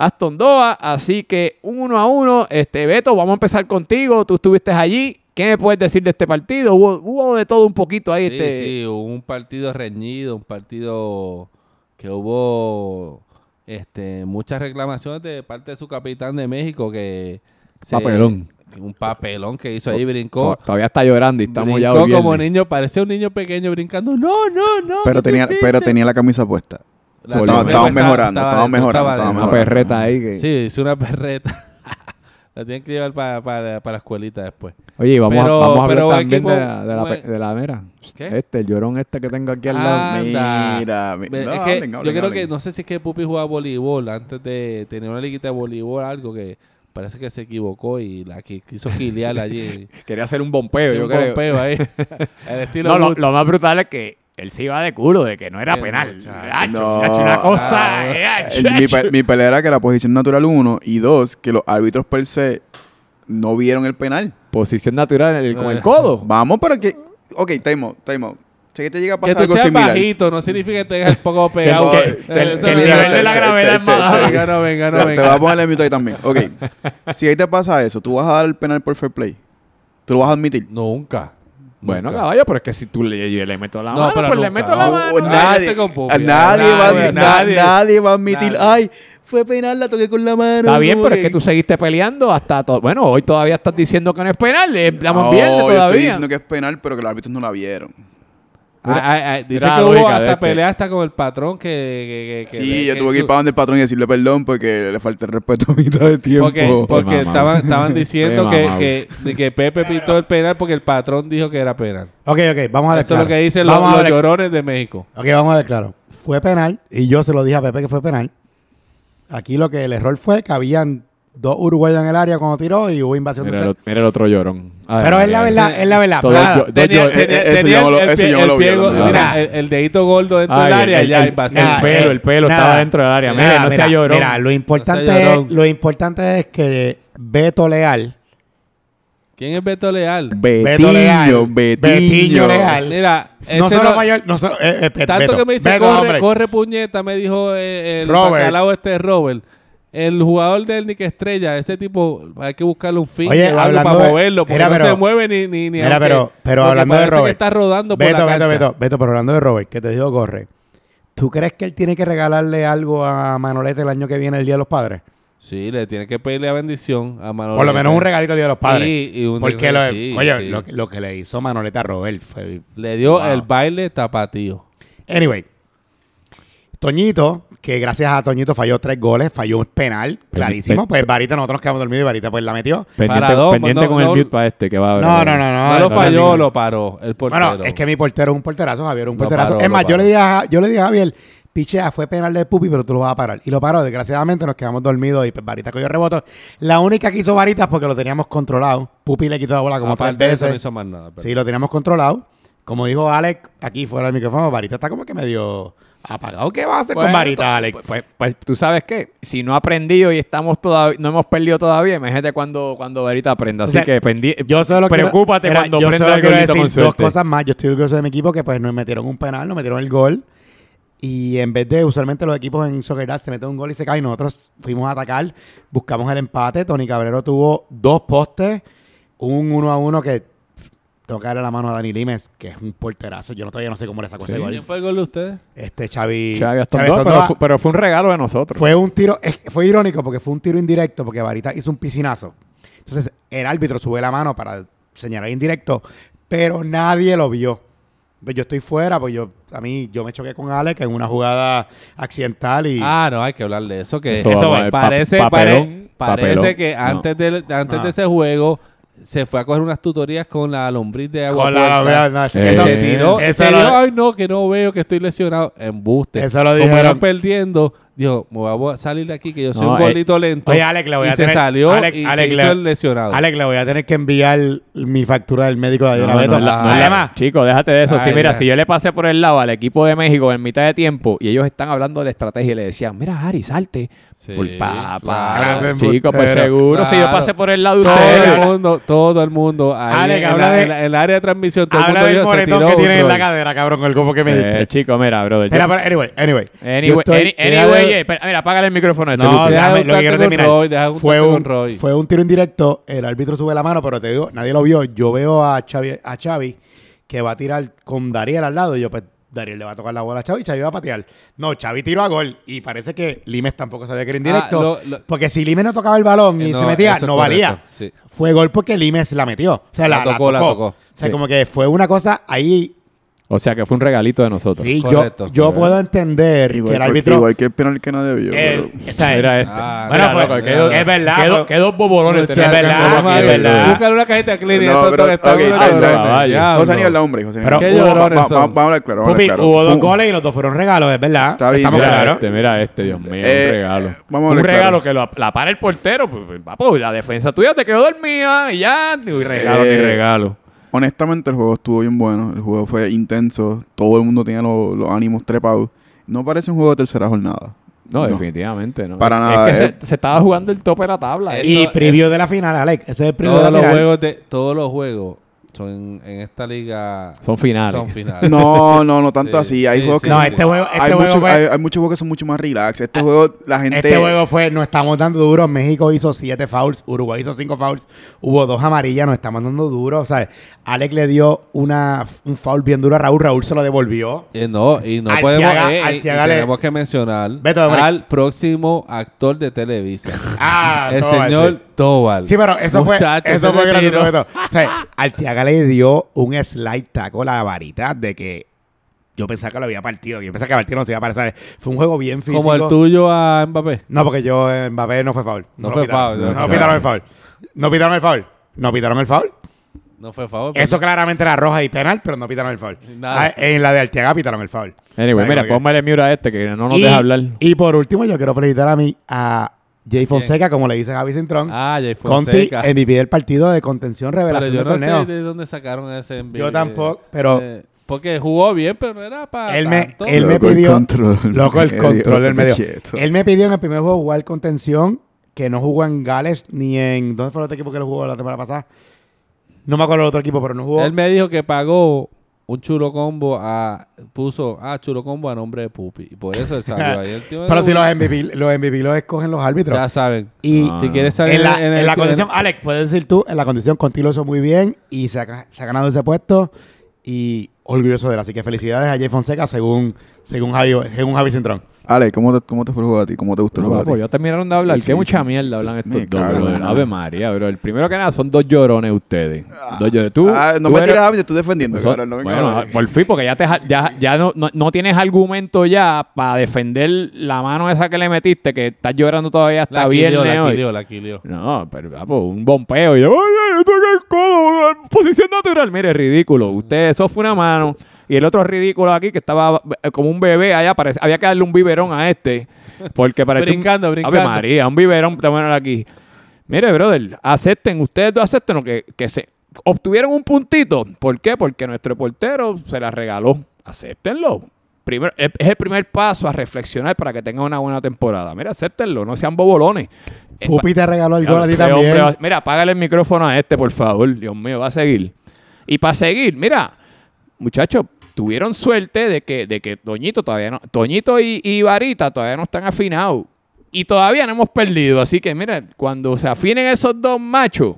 Aston Doa, así que un 1 a 1. Este, Beto, vamos a empezar contigo. Tú estuviste allí. ¿Qué me puedes decir de este partido? Hubo, hubo de todo un poquito ahí. Sí, este, sí, hubo un partido reñido, un partido que hubo este, muchas reclamaciones de parte de su capitán de México que... se- Papelón. Un papelón que hizo ahí, brincó. To- Todavía está llorando y estamos ya brincó hoy como niño, parecía un niño pequeño brincando. No, no, no. Pero ¿qué tenía, pero hiciste?" tenía la camisa puesta. La estaba estaba- mejorando, estaba estaba dentro, mejorando. Una perreta ahí. Que... Sí, hizo una perreta. la tienen que llevar para, para, para la escuelita después. Oye, y vamos, Pero- a, vamos a hablar pero también equipo- de la, de la, buen- de la mera. ¿Qué? Este, el llorón este que tengo aquí al lado. Ah, Anda. Mira, mi- Ve- no, es que hablen, yo hablen, creo hablen. que, no sé si es que Pupi jugaba voleibol antes de tener una liguita de voleibol, algo que parece que se equivocó y la que quiso gilear allí. Quería hacer un bompeo, Sí, yo un creo. bompeo ahí. El estilo No, lo más brutal es que él se iba de culo de que no era Qué penal. No. hacho, una cosa. Ah, eh, El- mi, hacho. pe- mi pelea era que la posición natural uno y dos, que los árbitros per se no vieron el penal. Posición natural el- con el codo. Vamos, pero que... Ok, time out. Sé que te llega a Que pasar tú algo seas similar. bajito no significa que tengas el poco pegado. que- Eh, que- que el nivel de la gravedad es más. Venga, no, venga, no, Te, te voy a venga. poner el mito ahí también. Ok. si ahí te pasa eso, ¿tú vas a dar el penal por fair play? ¿Tú lo vas a admitir? Nunca. Bueno, Nunca. caballo, pero es que si tú le, yo le meto la No, mano, pero pues le meto la No, mano. Ay, nadie, va, nadie, na- nadie. nadie va a admitir, Nadie. ay, fue penal, la toqué con la mano. Está bien, pero es que tú seguiste peleando hasta... to- bueno, hoy todavía estás diciendo que no es penal. eh, Estamos No, viernes yo estoy todavía. diciendo que es penal, pero que los árbitros no la vieron. Ah, ah, ah, dice que hubo hasta este. pelea hasta con el patrón que... que, que- que- sí, yo que- tuve que ir para donde el patrón y decirle perdón porque le falta el respeto a mitad de tiempo. Porque, estaban, estaban diciendo que, que, de que Pepe pitó el penal porque el patrón dijo que era penal. Ok, ok, vamos a ver Eso es lo que dicen los, los llorones de México. Ok, vamos a ver claro. Fue penal y yo se lo dije a Pepe que fue penal. Aquí lo que el error fue que habían dos uruguayos en el área cuando tiró y hubo invasión Mira de el, mira el otro llorón. Ay, Pero es la verdad, es la verdad. Todo Nada. yo- Tenía, yo- tenía- eso tenía yo no lo- el, yo el lo vi, mira, dedito gordo dentro Ay, del el- área el- ya el- invasión. El pelo, el pelo nada. estaba dentro del área. Mira, Mira, no sea llorón. mira, lo importante, llorón. es, lo importante es que Beto Leal ¿Quién es Beto Leal? Betiño, Leal. Betiño. Betiño Leal. Mira, No solo no- el- no solo- eh, eh, Beto, tanto que me dice Beto, corre, hombre. corre puñeta, me dijo eh, el bacalao este Robert. El jugador del Nick Estrella, ese tipo, hay que buscarle un fin Oye, hablando para de- moverlo, porque Mira, no pero- se mueve ni ni ni Mira, aunque- pero, pero hablando de que Robert. está rodando por Beto, la Beto. Beto, Beto, pero hablando de Robert, que te digo corre. ¿Tú crees que él tiene que regalarle algo a Manolete el año que viene, el Día de los Padres? Sí, le tiene que pedirle la bendición a Manolete. Por lo menos un regalito el Día de los Padres. Y- y un Porque regalo, lo, sí, oye, sí. Lo, lo que le hizo Manolete a Robert fue... Le dio Wow. el baile tapatío. Anyway, Toñito, que gracias a Toñito falló tres goles, falló un penal, clarísimo. Pues Varita, nosotros nos quedamos dormidos y Varita pues la metió. Pendiente, Para dos, pendiente no, con el no- mute para este que va a haber. No, no, no, no. No, lo falló, lo paró el portero. Bueno, es que mi portero es un porterazo, Javier, un porterazo. paró, es más, yo le, dije a, yo le dije a Javier, pichea, fue penal de Pupi, pero tú lo vas a parar. Y lo paró, desgraciadamente nos quedamos dormidos y pues Varita cogió rebote. La única que hizo Varita es porque lo teníamos controlado. Pupi le quitó la bola como Aparte tres de eso, no veces. hizo más nada. pero- Sí, lo teníamos controlado. Como dijo Alex, aquí fuera del micrófono, Varita está como que medio apagado. ¿Qué va a hacer con Varita, Alex? Pues, pues, pues, tú sabes qué, si no ha aprendido y estamos todavía, no hemos perdido todavía, imagínate cuando, cuando Verita aprenda. O Así sea, que pendi- Yo solo quiero- preocúpate Mira, cuando yo aprenda solo el quiero decir con dos cosas más. Yo estoy orgulloso de mi equipo que pues nos metieron un penal, nos metieron el gol. Y en vez de, usualmente los equipos en Soccer Dad se meten un gol y se caen, nosotros fuimos a atacar, buscamos el empate. Tony Cabrero tuvo dos postes, un uno a uno que tengo que darle la mano a Dani Limes, que es un porterazo. Yo no, todavía no sé cómo le sacó ese Sí. gol. ¿Quién fue el gol de ustedes? Este Xavi, Xavi Aston Aston pero, Dog fu- pero fue un regalo de nosotros. fue un tiro, es- fue irónico porque fue un tiro indirecto porque Varita hizo un piscinazo. Entonces el árbitro sube la mano para señalar indirecto, pero nadie lo vio. Pues yo estoy fuera, pues yo, a mí, yo me choqué con Alex en una jugada accidental y... Ah, no, hay que hablar de eso. Que Eso parece, papelón, parece papelón. que No. antes, de, antes Ah. de ese juego se fue a coger unas tutorías con la lombriz de agua. con la, puerca. no, Eh, eso- se tiró, eso se lo- dijo, ay no, que no veo, que estoy lesionado. Embuste. Eso lo Como dijeron. eran perdiendo, dijo, me voy a salir de aquí que yo soy No, un eh, gordito lento. Oye, Alex, le voy y a se tener- salió Alex- y Alex, se hizo el lesionado. Alex, le voy a tener que enviar mi factura del médico de No, ayer no, Beto. no la- la- Además, Chico, déjate de eso. sí, Ay, mira, ya. si yo le pasé por el lado al equipo de México en mitad de tiempo y ellos están hablando de estrategia y le decían, mira, Harry, salte. Sí, por papá. claro. Chico, pues seguro, si yo Claro. pasé por el lado de Todo ustedes. el mundo, todo el mundo. Ahí Alex, en, habla la- de- en la- en el área de transmisión, todo el habla mundo del dijo, se moretón que tiene en la cadera, cabrón, con el copo que me diste. Eh, chico, mira, brother. Mira, anyway, anyway. Anyway, anyway, espera, mira, apágale el micrófono. a este No, déjame, lo que quiero terminar. Roy, fue, un, fue tiro indirecto, el árbitro sube la mano, pero te digo, nadie lo vio. Yo veo a Xavi, a Xavi que va a tirar con Dariel al lado. Y yo, pues, Dariel le va a tocar la bola a Xavi y Xavi va a patear. No, Xavi tiró a gol. Y parece que Limes tampoco sabía que era indirecto. Ah, lo- lo- porque si Limes no tocaba el balón y Eh, no, se metía, no valía. sí. Fue gol porque Limes la metió. O sea, la, La la tocó, la tocó. O sea, Sí. como que fue una cosa ahí. O sea, que fue un regalito de nosotros. Sí, Correcto. yo, yo puedo entender Igual, que el que- árbitro. igual que el penal que nadie vio. el- pero- o sea, Mira este. Ah, Bueno, Mira, fue- loco, es verdad, qué dos bobolones tenemos es verdad, es verdad. Búscale una cajita clínica. No, pero- que está ok, uno llorando. no. José Aníbal, hombre, José Pero Aníbal. Qué hubo- llorones Va- va- son. Vamos a hablar claro. Pupi, hubo dos goles y los dos fueron regalos, es verdad. Está bien, Estamos mira, este, mira este, Dios mío, Eh, un regalo. un regalo que lo, la para el portero, pues, pues, papo, la defensa tuya te quedó dormida y ya, ni regalo, ni Eh, regalo. Honestamente, el juego estuvo bien bueno. El juego fue intenso. Todo el mundo tenía los, los ánimos trepados. No parece un juego de tercera jornada. No, definitivamente no. Para Es nada, que eh. se, se estaba jugando el tope de la tabla. Y preview de la final, Alex. Ese es el preview Todos de la los final. juegos de todos los juegos son en, en esta liga Son finales. son finales. No, no, no tanto Sí, así. Hay sí, juegos sí, que No, son- este juego, este hay, juego fue, hay, hay muchos juegos que son mucho más relax. Este juego, la gente. este juego fue, nos estamos dando duro. México hizo siete fouls, Uruguay hizo cinco fouls, hubo dos amarillas, nos estamos dando duro. O sea, Alex le dio una, un foul bien duro a Raúl, Raúl se lo devolvió. Eh, no, y no Arteaga- podemos. eh, y- Arteaga y le- tenemos que mencionar Beto, al próximo actor de Televisa. Ah, el señor. Tobal. Sí, pero eso Muchacho, fue, eso fue gracioso. O sea, Arteaga le dio un slide a la varita de que yo pensaba que lo había partido. Yo pensaba que partido no se iba a parar. Fue un juego bien físico. Como el tuyo a Mbappé. No, porque yo en Mbappé no fue foul. No fue foul, No, no. pitaron el foul. No pitaron el foul. No pitaron el foul. No fue favor. Eso claramente era roja y penal, pero no pitaron el foul. Nada. Ah, en la de Arteaga pitaron el foul. Anyway, O sea, mira, ponme el mute a este que no nos y, deja hablar. Y por último, yo quiero felicitar a mí, a Jay Fonseca, como le dice Javi Cintrón. Ah, Jay Conti, Fonseca. MVP del partido de contención pero revelación yo del no torneo. sé de dónde sacaron ese MVP. Yo tampoco, pero- Eh, porque jugó bien, pero no era para Él me, tanto. él me Loco, el pidió. control. Loco, el control del medio. quieto. Él me pidió en el primer juego jugar contención, que no jugó en Gales ni en. ¿Dónde fue el otro equipo que lo jugó la temporada pasada? No me acuerdo del otro equipo, pero no jugó. Él me dijo que pagó un chulo combo a... Puso, ah, chulo combo a nombre de Pupi. Y por eso él salió ahí. El tío pero si los MVP, los MVP los escogen los árbitros. Ya saben. Y Ah. Si quieres salir en la, en, en el- la en- condición, Alex, puedes decir tú, en la condición contigo hizo muy bien y se ha, se ha ganado ese puesto y orgulloso de él. Así que felicidades a Jay Fonseca según, según Javi, según Javi Cintrón. Ale, ¿cómo te, ¿cómo te fue el juego a ti? ¿Cómo te gustó el juego a papo, ti? ya terminaron de hablar. Sí, Qué sí. mucha mierda hablan estos Me dos, cago bro. nada. Ave María, bro. El primero que nada son dos llorones ustedes. Dos llorones. Tú, Ah, no tú me eres- tiras a mí, te estoy defendiendo, Eso- cabrón. No vengas bueno, ver. por fin, porque ya, te, ya, ya no, no, no tienes argumento ya para defender la mano esa que le metiste, que estás llorando todavía hasta La viernes quilió, la hoy. quilió, la quilió. No, pero papo, un bompeo y yo, oye, yo toqué el codo, en posición natural. Mire, ridículo. Usted, eso fue una mano. Y el otro ridículo aquí que estaba eh, como un bebé allá, parece, había que darle un biberón a este. Porque parece un- Brincando, brincando. Ave María, un biberón te ponen aquí. Mire, brother, acepten, ustedes dos acepten lo que, que se obtuvieron un puntito. ¿Por qué? Porque nuestro portero se la regaló. Acéptenlo. Primero, es el primer paso a reflexionar para que tengan una buena temporada. Mira, acéptenlo, no sean bobolones. Eh, Pupi te regaló el gol a ti este también. hombre mira, apágale el micrófono a este, por favor. Dios mío, va a seguir. Y para seguir, mira, muchachos, tuvieron suerte de que, de que Toñito todavía no, Toñito y, y Varita todavía no están afinados. Y todavía no hemos perdido. Así que, mira, cuando se afinen esos dos machos,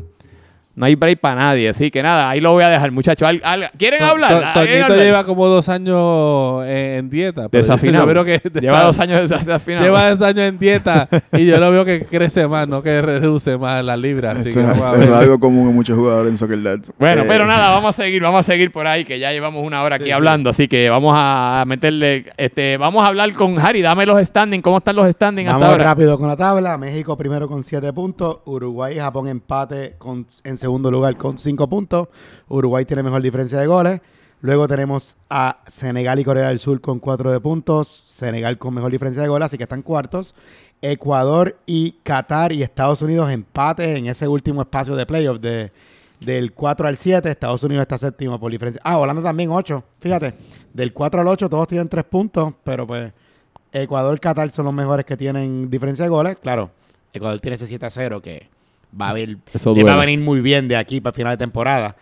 no hay break para nadie. Así que nada, ahí lo voy a dejar, muchachos. Al- al- ¿Quieren To- hablar? To- ¿Quieren Toñito hablar? lleva como dos años en, en dieta. pero desafinado. yo creo que Lleva dos años desafinado. Lleva dos años en dieta y yo lo veo que crece más, no que reduce más las libras. Así Esto, que es- esto algo común en muchos jugadores en Soccer Dad. Bueno, Eh, pero nada, vamos a seguir, vamos a seguir por ahí, que ya llevamos una hora aquí Sí, sí. hablando, así que vamos a meterle, este, vamos a hablar con Harry, dame los standings, ¿cómo están los standings hasta Vamos ahora? rápido con la tabla. México primero con 7 puntos. Uruguay y Japón empate con, en segundo lugar con 5 puntos. Uruguay tiene mejor diferencia de goles. Luego tenemos a Senegal y Corea del Sur con 4 de puntos. Senegal con mejor diferencia de goles, así que están cuartos. Ecuador y Qatar y Estados Unidos empate en ese último espacio de playoff de, del 4 al 7. Estados Unidos está séptimo por diferencia. Ah, Holanda también 8. Fíjate, del 4 al 8 todos tienen 3 puntos, pero pues Ecuador y Qatar son los mejores que tienen diferencia de goles. Claro, Ecuador tiene ese 7 a 0 que va a, Eso le va a venir muy bien de aquí para final de temporada.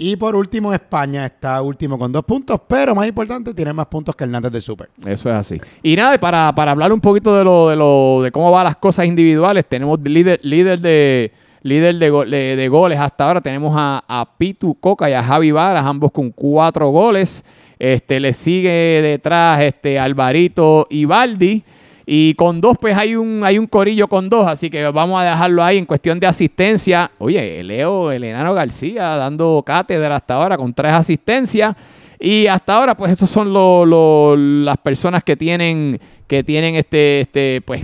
Y por último, España está último con dos puntos, pero más importante, tiene más puntos que Hernández del Super. Eso es así. Y nada, para, para hablar un poquito de lo, de lo, de cómo van las cosas individuales, tenemos líder, líder de líder de, go- de- de goles hasta ahora. Tenemos a, a Pitu Coca y a Javi Varas, ambos con cuatro goles. Este, le sigue detrás este, Alvarito y Baldi. Y con dos, pues hay un, hay un corillo con dos, así que vamos a dejarlo ahí en cuestión de asistencia. Oye, Leo, el enano García dando cátedra hasta ahora con tres asistencias. Y hasta ahora, pues, estos son lo- las personas que tienen, que tienen este, este, pues,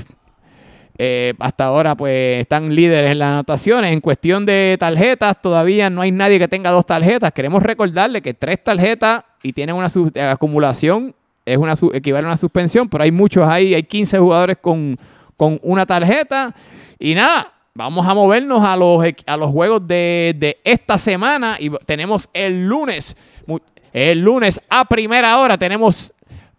eh, hasta ahora, pues, están líderes en las anotaciones. En cuestión de tarjetas, todavía no hay nadie que tenga dos tarjetas. Queremos recordarle que tres tarjetas y tienen una acumulación, es una equivale a una suspensión, pero hay muchos ahí, hay 15 jugadores con, con una tarjeta. Y nada, vamos a movernos a los, a los juegos de, de esta semana. Y tenemos el lunes, el lunes a primera hora, tenemos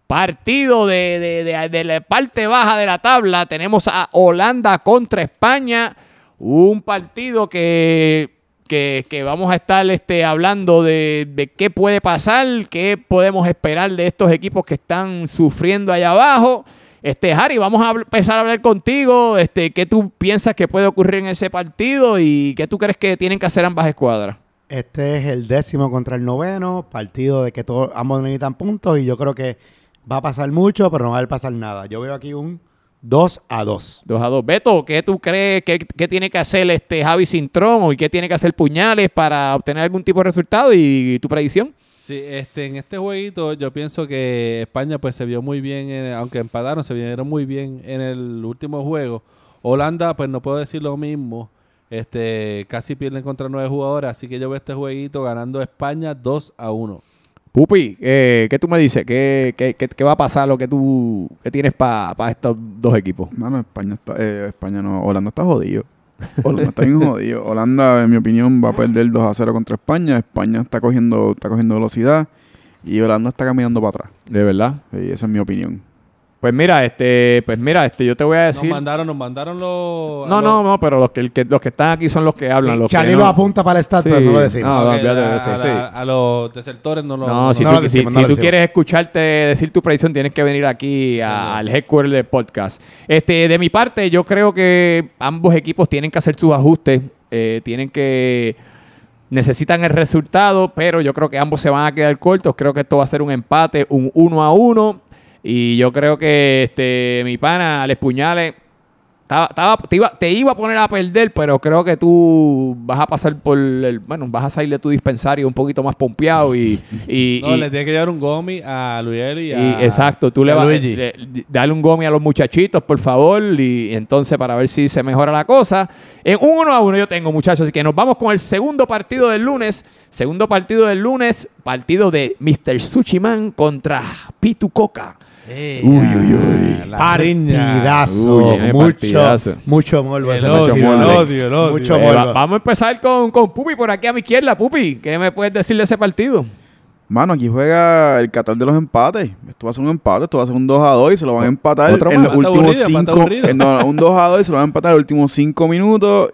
partido de- de- de la parte baja de la tabla. Tenemos a Holanda contra España. Un partido que, que, vamos a estar este, hablando de, qué puede pasar, qué podemos esperar de estos equipos que están sufriendo allá abajo. Este, Harry, vamos a empezar a hablar contigo. Este, ¿Qué tú piensas que puede ocurrir en ese partido y qué tú crees que tienen que hacer ambas escuadras? Este es el décimo contra el noveno, partido de que todos ambos necesitan puntos y yo creo que va a pasar mucho, pero no va a pasar nada. Yo veo aquí un 2 a 2. 2 a 2. Beto, ¿qué tú crees que, que tiene que hacer este Javi Cintrón y qué tiene que hacer Puñales para obtener algún tipo de resultado y tu predicción? Sí, este, en este jueguito yo pienso que España pues se vio muy bien, en- aunque empataron, se vieron muy bien en el último juego. Holanda pues no puedo decir lo mismo, este, casi pierden contra nueve jugadores, así que yo veo este jueguito ganando España 2 a 1. Pupi, eh, ¿qué tú me dices? ¿Qué, qué, qué- qué va a pasar lo que tú qué tienes para estos dos equipos? Mano, España está, eh, España no, Holanda está jodido. Holanda está bien jodido. Holanda, en mi opinión, va a perder 2 a 0 contra España. España está cogiendo, está cogiendo velocidad y Holanda está caminando para atrás. De verdad. Sí, esa es mi opinión. Pues mira, este, pues mira, este, yo te voy a Nos decir. mandaron, nos mandaron los... No, no, no, pero los que, los que están aquí son los que hablan. Sí, los que Charlie no- lo apunta para el stat, Sí. pero no lo decimos. No, no, de a, eso, a sí. la- a los desertores no lo... No, si no tú, lo si- decimos, si no lo tú quieres escucharte decir tu predicción, tienes que venir aquí a- al headquarter del podcast. Este, de mi parte, yo creo que ambos equipos tienen que hacer sus ajustes, eh, tienen que necesitan el resultado, pero yo creo que ambos se van a quedar cortos. Creo que esto va a ser un empate, un uno a uno. Y yo creo que este mi pana, Alex Puñales, estaba, estaba- te, iba, te iba a poner a perder, pero creo que tú vas a pasar por el. Bueno, vas a salir de tu dispensario un poquito más pompeado y. y, No, y- le tiene que llevar un gomi a Luis y y- a... exacto, tú le a vas dale un gomi a los muchachitos, por favor, y, entonces para ver si se mejora la cosa. En un uno a uno yo tengo, muchachos, así que nos vamos con el segundo partido del lunes. Segundo partido del lunes, partido de Mr. Sushiman contra Pitu Coca. Eh, Uy, uy, uy. Partidazo. Uy, eh, mucho, partidazo. mucho morbo. El odio, mucho el odio, el odio. Mucho Eh, morbo. vamos a empezar con, con Pupi por aquí a mi izquierda. Pupi, ¿qué me puedes decir de ese partido? Mano, aquí juega el Qatar de los empates. Esto va a ser un empate, esto va a ser un 2 a 2 y se lo van a empatar Otro en los últimos aburrido, empate 5 aburrido. eh, no, un 2 a 2 y se lo van a empatar en los últimos 5 minutos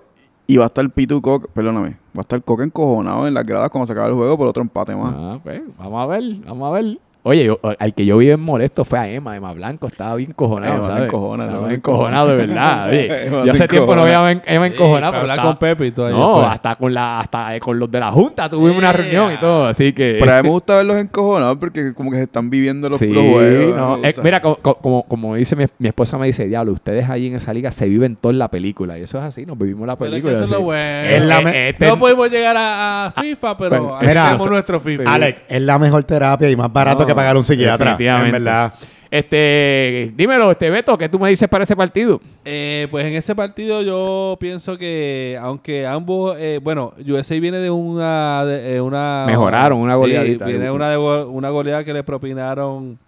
y va a estar Pitu Coca, perdóname, va a estar Coca encojonado en las gradas cuando se acabe el juego por otro empate más. Ah, pues, vamos a ver, vamos a ver. Oye, yo- al que yo vi bien molesto fue a Emma, Emma Blanco, estaba bien cojonado, Emma ¿sabes? encojona, estaba Emma bien encojonado, de verdad. Oye, yo hace tiempo no veía a. Em- Emma Sí, encojonada. para pero hablar estaba- con Pepe y todo ahí No, después. hasta con, la, hasta con los de la Junta tuvimos una reunión y todo, así que... Pero a mí me gusta verlos encojonados porque como que se están viviendo los, Sí, los juegos. no, me eh, mira, co- co- como, como dice mi, mi esposa, me dice, diablo, ustedes allí en esa liga se viven toda la película. Y eso es así, nos vivimos la Pero es que película. eso es lo bueno. Es la Eh, eh, No podemos llegar a, a FIFA, pero bueno, ahí mira, tenemos nuestro FIFA. Alex, es la mejor terapia y más barato No, que pagar un psiquiatra. En verdad. Este, dímelo, este Beto, ¿qué tú me dices para ese partido? Eh, pues en ese partido yo pienso que, aunque ambos, eh, bueno, USA viene de una, de, eh, una Mejoraron, una Sí, goleadita. viene una de una goleada que le propinaron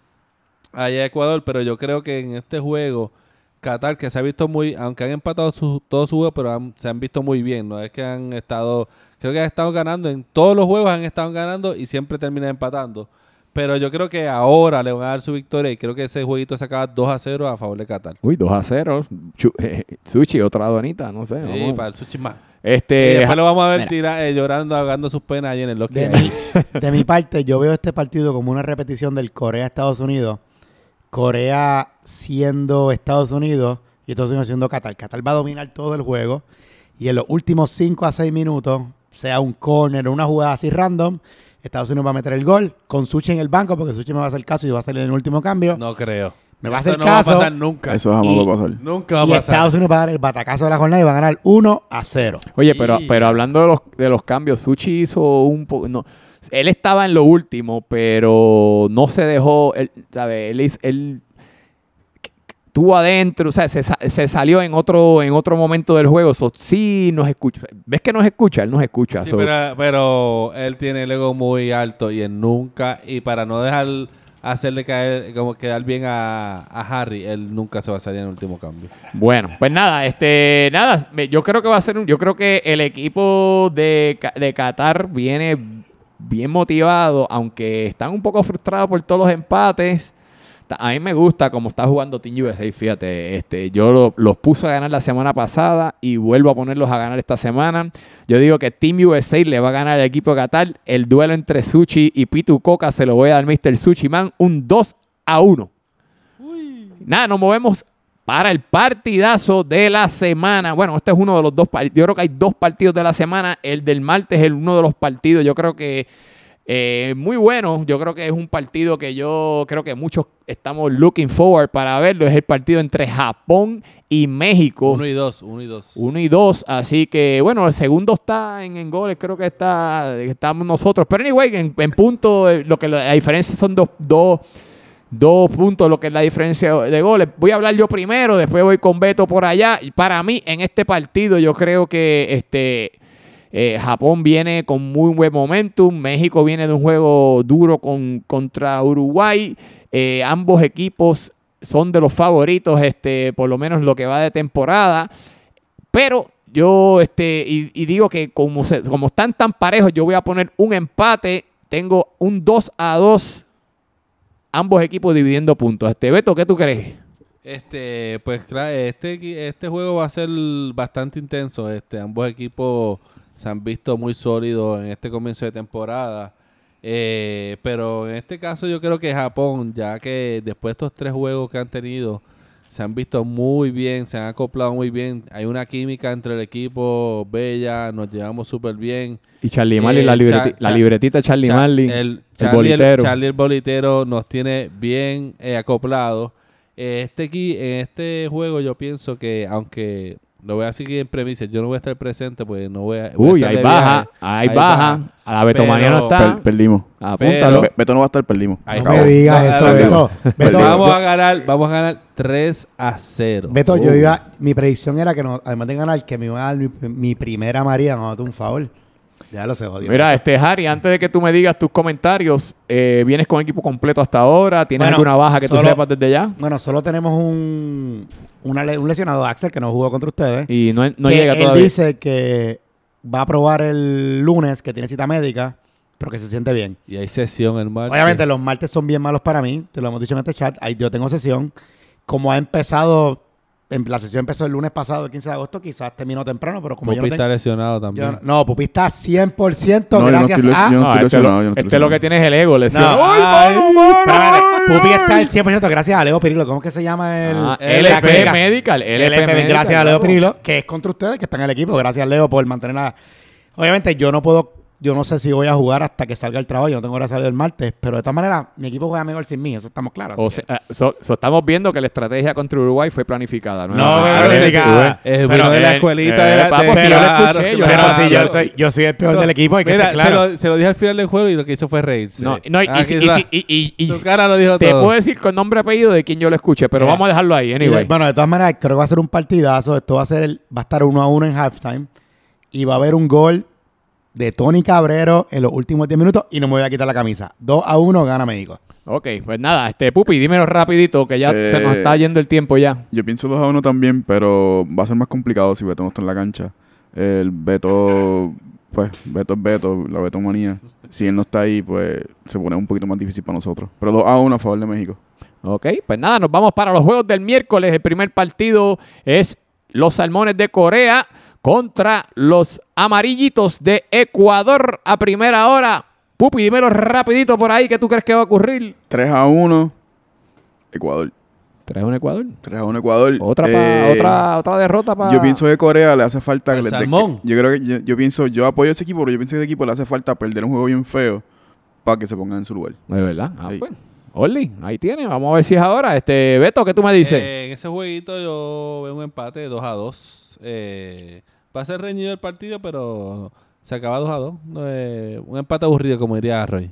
allá a Ecuador, pero yo creo que en este juego Qatar que se ha visto muy, aunque han empatado su, todos sus juegos, pero han- se han visto muy bien, no es que han estado, creo que han estado ganando en todos los juegos han estado ganando y siempre terminan empatando. Pero yo creo que ahora le van a dar su victoria y creo que ese jueguito se acaba 2 a 0 a favor de Qatar. Uy, 2 a 0. Chu- eh, sushi, otra aduanita, no sé. Sí, vamos. para el sushi más. Y Este, después lo vamos a ver tira- eh, llorando, ahogando sus penas ahí en el Loki. De mi, de mi parte, yo veo este partido como una repetición del Corea-Estados Unidos. Corea siendo Estados Unidos y Estados Unidos siendo Qatar. Qatar va a dominar todo el juego y en los últimos 5 a 6 minutos, sea un corner o una jugada así random, Estados Unidos va a meter el gol con Suchi en el banco porque Suchi me va a hacer caso y va a salir en el último cambio. No creo. Me va a hacer no caso. va a pasar nunca. Eso jamás Y- va a pasar. Nunca va a y pasar. Estados Unidos va a dar el batacazo de la jornada y va a ganar 1 a 0. Oye, pero, Y- pero hablando de los, de los cambios, Suchi hizo un poco. No, él estaba en lo último, pero no se dejó. Él, ¿sabe? Él, hizo- él estuvo adentro, o sea, se, se salió en otro, en otro momento del juego. So, sí nos escucha. ¿Ves que nos escucha? Él nos escucha. Sí, so- pero, pero él tiene el ego muy alto y él nunca, y para no dejar hacerle caer, como quedar bien a, a Harry, él nunca se va a salir en el último cambio. Bueno, pues nada, este, nada, yo creo que va a ser un, yo creo que el equipo de, de Qatar viene bien motivado, aunque están un poco frustrados por todos los empates. A mí me gusta como está jugando Team USA, fíjate, este, yo lo- los puse a ganar la semana pasada y vuelvo a ponerlos a ganar esta semana. Yo digo que Team USA le va a ganar al equipo de Qatar. El duelo entre Suchi y Pitu Coca se lo voy a dar Mr. Sushi Man, un 2 a 1. Nada, nos movemos para el partidazo de la semana. Bueno, este es uno de los dos partidos. Yo creo que hay dos partidos de la semana. El del martes es uno de los partidos. Yo creo que eh, muy bueno. Yo creo que es un partido que yo creo que muchos estamos looking forward para verlo. Es el partido entre Japón y México. Uno y dos, uno y dos. Uno y dos, así que bueno, el segundo está en, en goles, creo que está estamos nosotros. Pero anyway, en, en punto, eh, lo que la, la diferencia son dos, dos, dos puntos, lo que es la diferencia de goles. Voy a hablar yo primero, después voy con Beto por allá. Y para mí, en este partido, yo creo que este eh, Japón viene con muy buen momentum. México viene de un juego duro con, contra Uruguay. Eh, ambos equipos son de los favoritos, este, por lo menos lo que va de temporada. Pero yo este, y, digo que como, como están tan parejos, yo voy a poner un empate. Tengo un 2 a 2 ambos equipos dividiendo puntos. Este Beto, ¿qué tú crees? Este, pues claro, este, este juego va a ser bastante intenso. Este, ambos equipos se han visto muy sólidos en este comienzo de temporada. Eh, pero en este caso yo creo que Japón, ya que después de estos tres juegos que han tenido, se han visto muy bien, se han acoplado muy bien. Hay una química entre el equipo bella, nos llevamos súper bien. Y Charlie Eh, la, libreti- Cha- la Cha- libretita Charlie Cha- el, el Charlie, bolitero. Charlie el bolitero nos tiene bien eh, acoplados. Eh, este aquí, en este juego yo pienso que, aunque lo voy a seguir en premisa, yo no voy a estar presente, pues no voy a... voy a Uy, hay de baja, hay Hay baja. baja. A la Betomanía no Pero- está. Per- perdimos. Apúntalo. Be- Beto no va a estar, perdimos. Ahí No me digas No, eso, no, Beto. no. Beto, vamos a ganar, vamos a ganar 3 a 0. Beto, yo Uh. iba, mi predicción era que no, además de ganar, que me iban a dar mi, mi primera María, no, un favor. Ya lo sé, jodido. Mira, este Harry, antes de que tú me digas tus comentarios, eh, ¿vienes con equipo completo hasta ahora? ¿Tienes Bueno, alguna baja que tú solo- sepas desde ya? Bueno, solo tenemos un, una un lesionado, Axel, que no jugó contra ustedes. Y no, no que llega él todavía. dice que va a probar el lunes, que tiene cita médica, pero que se siente bien. Y hay sesión el martes. Obviamente los martes son bien malos para mí, te lo hemos dicho en este chat. Ahí yo tengo sesión. Como ha empezado, la sesión empezó el lunes pasado, el 15 de agosto, quizás terminó temprano, pero como yo Pupi no está tengo... lesionado también. yo- no, Pupi está 100% No, yo no gracias estoy a... yo no No, estoy este, lesionado, lo, yo este lo que lesionado. tiene es el ego, lesión. No. ¡Ay, Ay. mano! Pero, Pupi está al 100% gracias a Leo Pirillo. ¿Cómo es que se llama el...? Ah, el LP clínica? Medical. LP, LP, Medical, gracias a Leo. Pirillo, que es contra ustedes, que están en el equipo. Gracias, Leo, por mantener la... Obviamente, yo no puedo... Yo no sé si voy a jugar hasta que salga el trabajo. Yo no tengo hora de salir el martes. Pero de todas maneras, mi equipo juega mejor sin mí. Eso estamos claros. O sea, eh, so- so estamos viendo que la estrategia contra Uruguay fue planificada. No, No, fue Ah, planificada. eh, Es Pero, bueno de la eh, escuelita eh, de la- papo, de- si yo lo claro, escuché, yo que- lo Pero Ah, si yo soy, yo soy el peor del equipo. Y que Mira, esté se, claro. lo, se lo dije al final del juego y lo que hizo fue reírse. No, no, y, Aquí y- y- y- y- y- Su cara lo dijo te todo. puedo decir con nombre y apellido de quien yo lo escuché, pero vamos a dejarlo ahí, anyway. bueno, de todas maneras, creo que va a ser un partidazo. Esto va a ser el, va a estar uno a uno en halftime. Y va a haber un gol de Tony Cabrero en los últimos 10 minutos. Y no me voy a quitar la camisa. 2 a 1 gana México. Ok, pues nada, este Pupi, dímelo rapidito, que ya Eh, se nos está yendo el tiempo ya. Yo pienso 2 a 1 también, pero va a ser más complicado si Beto no está en la cancha. El Beto, pues, Beto es Beto, la Beto manía. Si él no está ahí, pues se pone un poquito más difícil para nosotros. Pero 2 a 1 a favor de México. Ok, pues nada, nos vamos para los juegos del miércoles. El primer partido es los Salmones de Corea contra los Amarillitos de Ecuador a primera hora. Pupi, dímelo rapidito por ahí, ¿qué tú crees que va a ocurrir? 3 a 1, Ecuador. ¿Traes un Ecuador? 3 a 1 Ecuador. Otra, pa- Eh, otra, otra derrota para... Yo pienso que Corea le hace falta que El le salmón. Yo creo que yo, yo pienso, yo apoyo a ese equipo, pero yo pienso que ese equipo le hace falta perder un juego bien feo para que se pongan en su lugar. De verdad. Ah, Sí. pues. Oli, ahí tiene. Vamos a ver si es ahora. Este, Beto, ¿qué tú me dices? Eh, en ese jueguito yo veo un empate de 2 a 2. Eh, va a ser reñido el partido, pero se acaba 2 a 2. Eh, un empate aburrido, como diría Roy.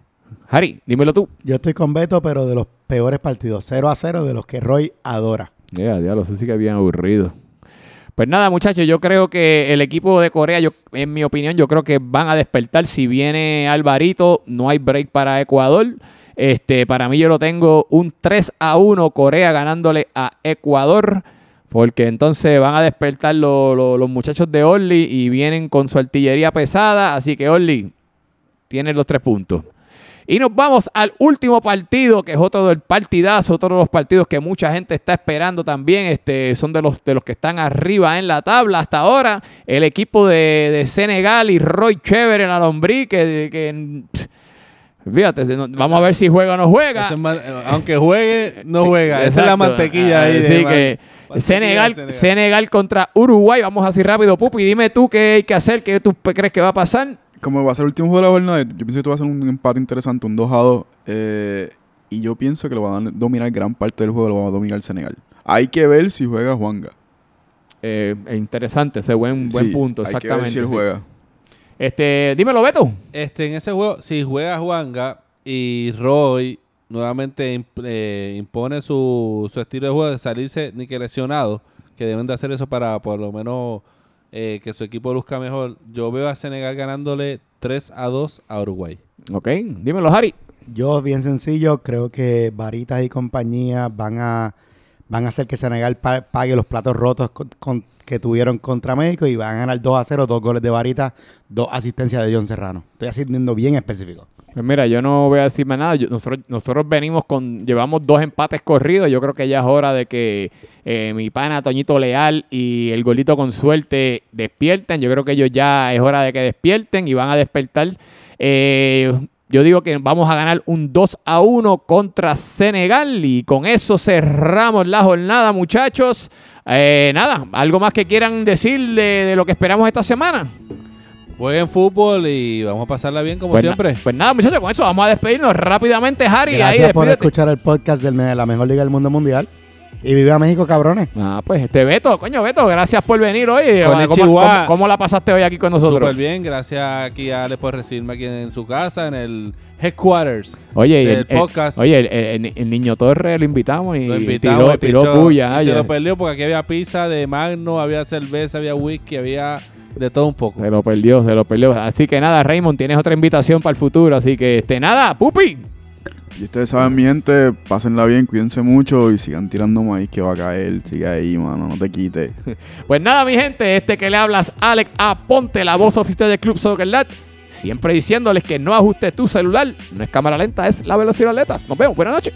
Harry, dímelo tú. Yo estoy con Beto, pero de los peores partidos. 0 a 0 de los que Roy adora. Ya, ya lo sé, sí que bien aburrido. Pues nada, muchachos, yo creo que el equipo de Corea, yo, en mi opinión, yo creo que van a despertar. Si viene Alvarito, no hay break para Ecuador. Este, para mí yo lo tengo un 3 a 1 Corea ganándole a Ecuador. Porque entonces van a despertar lo- lo- los muchachos de Orly y vienen con su artillería pesada. Así que Orly tiene los tres puntos. Y nos vamos al último partido, que es otro del partidazo, otro de los partidos que mucha gente está esperando también. Este, son de los, de los que están arriba en la tabla hasta ahora. El equipo de, de Senegal y Roy Chévere en la lombriz, que, que, pff, fíjate, vamos a ver si juega o no juega. Eh, aunque juegue, no Sí, juega. Esa es la mantequilla ahí. Así man- que Senegal, Senegal contra Uruguay. Vamos así rápido, Pupi. Dime tú qué hay que hacer, qué tú crees que va a pasar. Como va a ser el último juego de la jornada, yo pienso que esto va a ser un empate interesante, un 2 a 2. eh, y yo pienso que lo van a dominar gran parte del juego, lo va a dominar Senegal. Hay que ver si juega Juanga. Eh, interesante, ese buen, buen Sí, punto, hay que ver exactamente. si él sí. juega. Este, dímelo, Beto. Este, en ese juego, si juega Juanga y Roy nuevamente imp- eh, impone su, su estilo de juego de salirse ni que lesionado, que deben de hacer eso para por lo menos eh, que su equipo luzca mejor, yo veo a Senegal ganándole 3 a 2 a Uruguay. Ok, dímelo, Harry. Yo, bien sencillo, creo que Varitas y compañía van a, van a hacer que Senegal pa- pague los platos rotos con- con- que tuvieron contra México y van a ganar 2 a 0, dos goles de Varitas, dos asistencias de John Serrano. Estoy haciendo bien específico. Pues mira, yo no voy a decir más nada. Nosotros, venimos con, llevamos dos empates corridos. Yo creo que ya es hora de que eh, mi pana Toñito Leal y el golito con suerte despierten. Yo creo que ellos ya es hora de que despierten y van a despertar. Eh, yo digo que vamos a ganar un 2 a 1 contra Senegal y con eso cerramos la jornada, muchachos. Eh, nada, algo más que quieran decir de, de lo que esperamos esta semana. Jueguen fútbol y vamos a pasarla bien como Pues, na- siempre. pues nada, muchachos, con eso vamos a despedirnos rápidamente, Harry. ahí, Gracias por despídete. escuchar el podcast de la mejor liga del mundo mundial. Y vive a México, cabrones. Ah, pues este Beto, coño, Beto, gracias por venir hoy. ¿Cómo, Konnichiwa. cómo- cómo la pasaste hoy aquí con nosotros? Súper bien, gracias aquí a Alex por recibirme aquí en su casa, en el headquarters. Oye, del el, el- podcast. oye, el, el- el niño Torre lo invitamos y Lo invitamos, tiró, tiró y se lo perdió porque aquí había pizza de Magno, había cerveza, había whisky, había de todo un poco. Se lo perdió, se lo perdió. Así que nada, Raymond, tienes otra invitación para el futuro. Así que, este, nada, pupi. Y ustedes saben, mi gente, pásenla bien, cuídense mucho y sigan tirando maíz que va a caer. Sigue ahí, mano, no te quites. Pues nada, mi gente, este que le hablas, Alex Aponte, la voz oficial del Club Soccer Lat. Siempre diciéndoles que no ajustes tu celular. No es cámara lenta, es la velocidad de atletas. Nos vemos, buenas noches.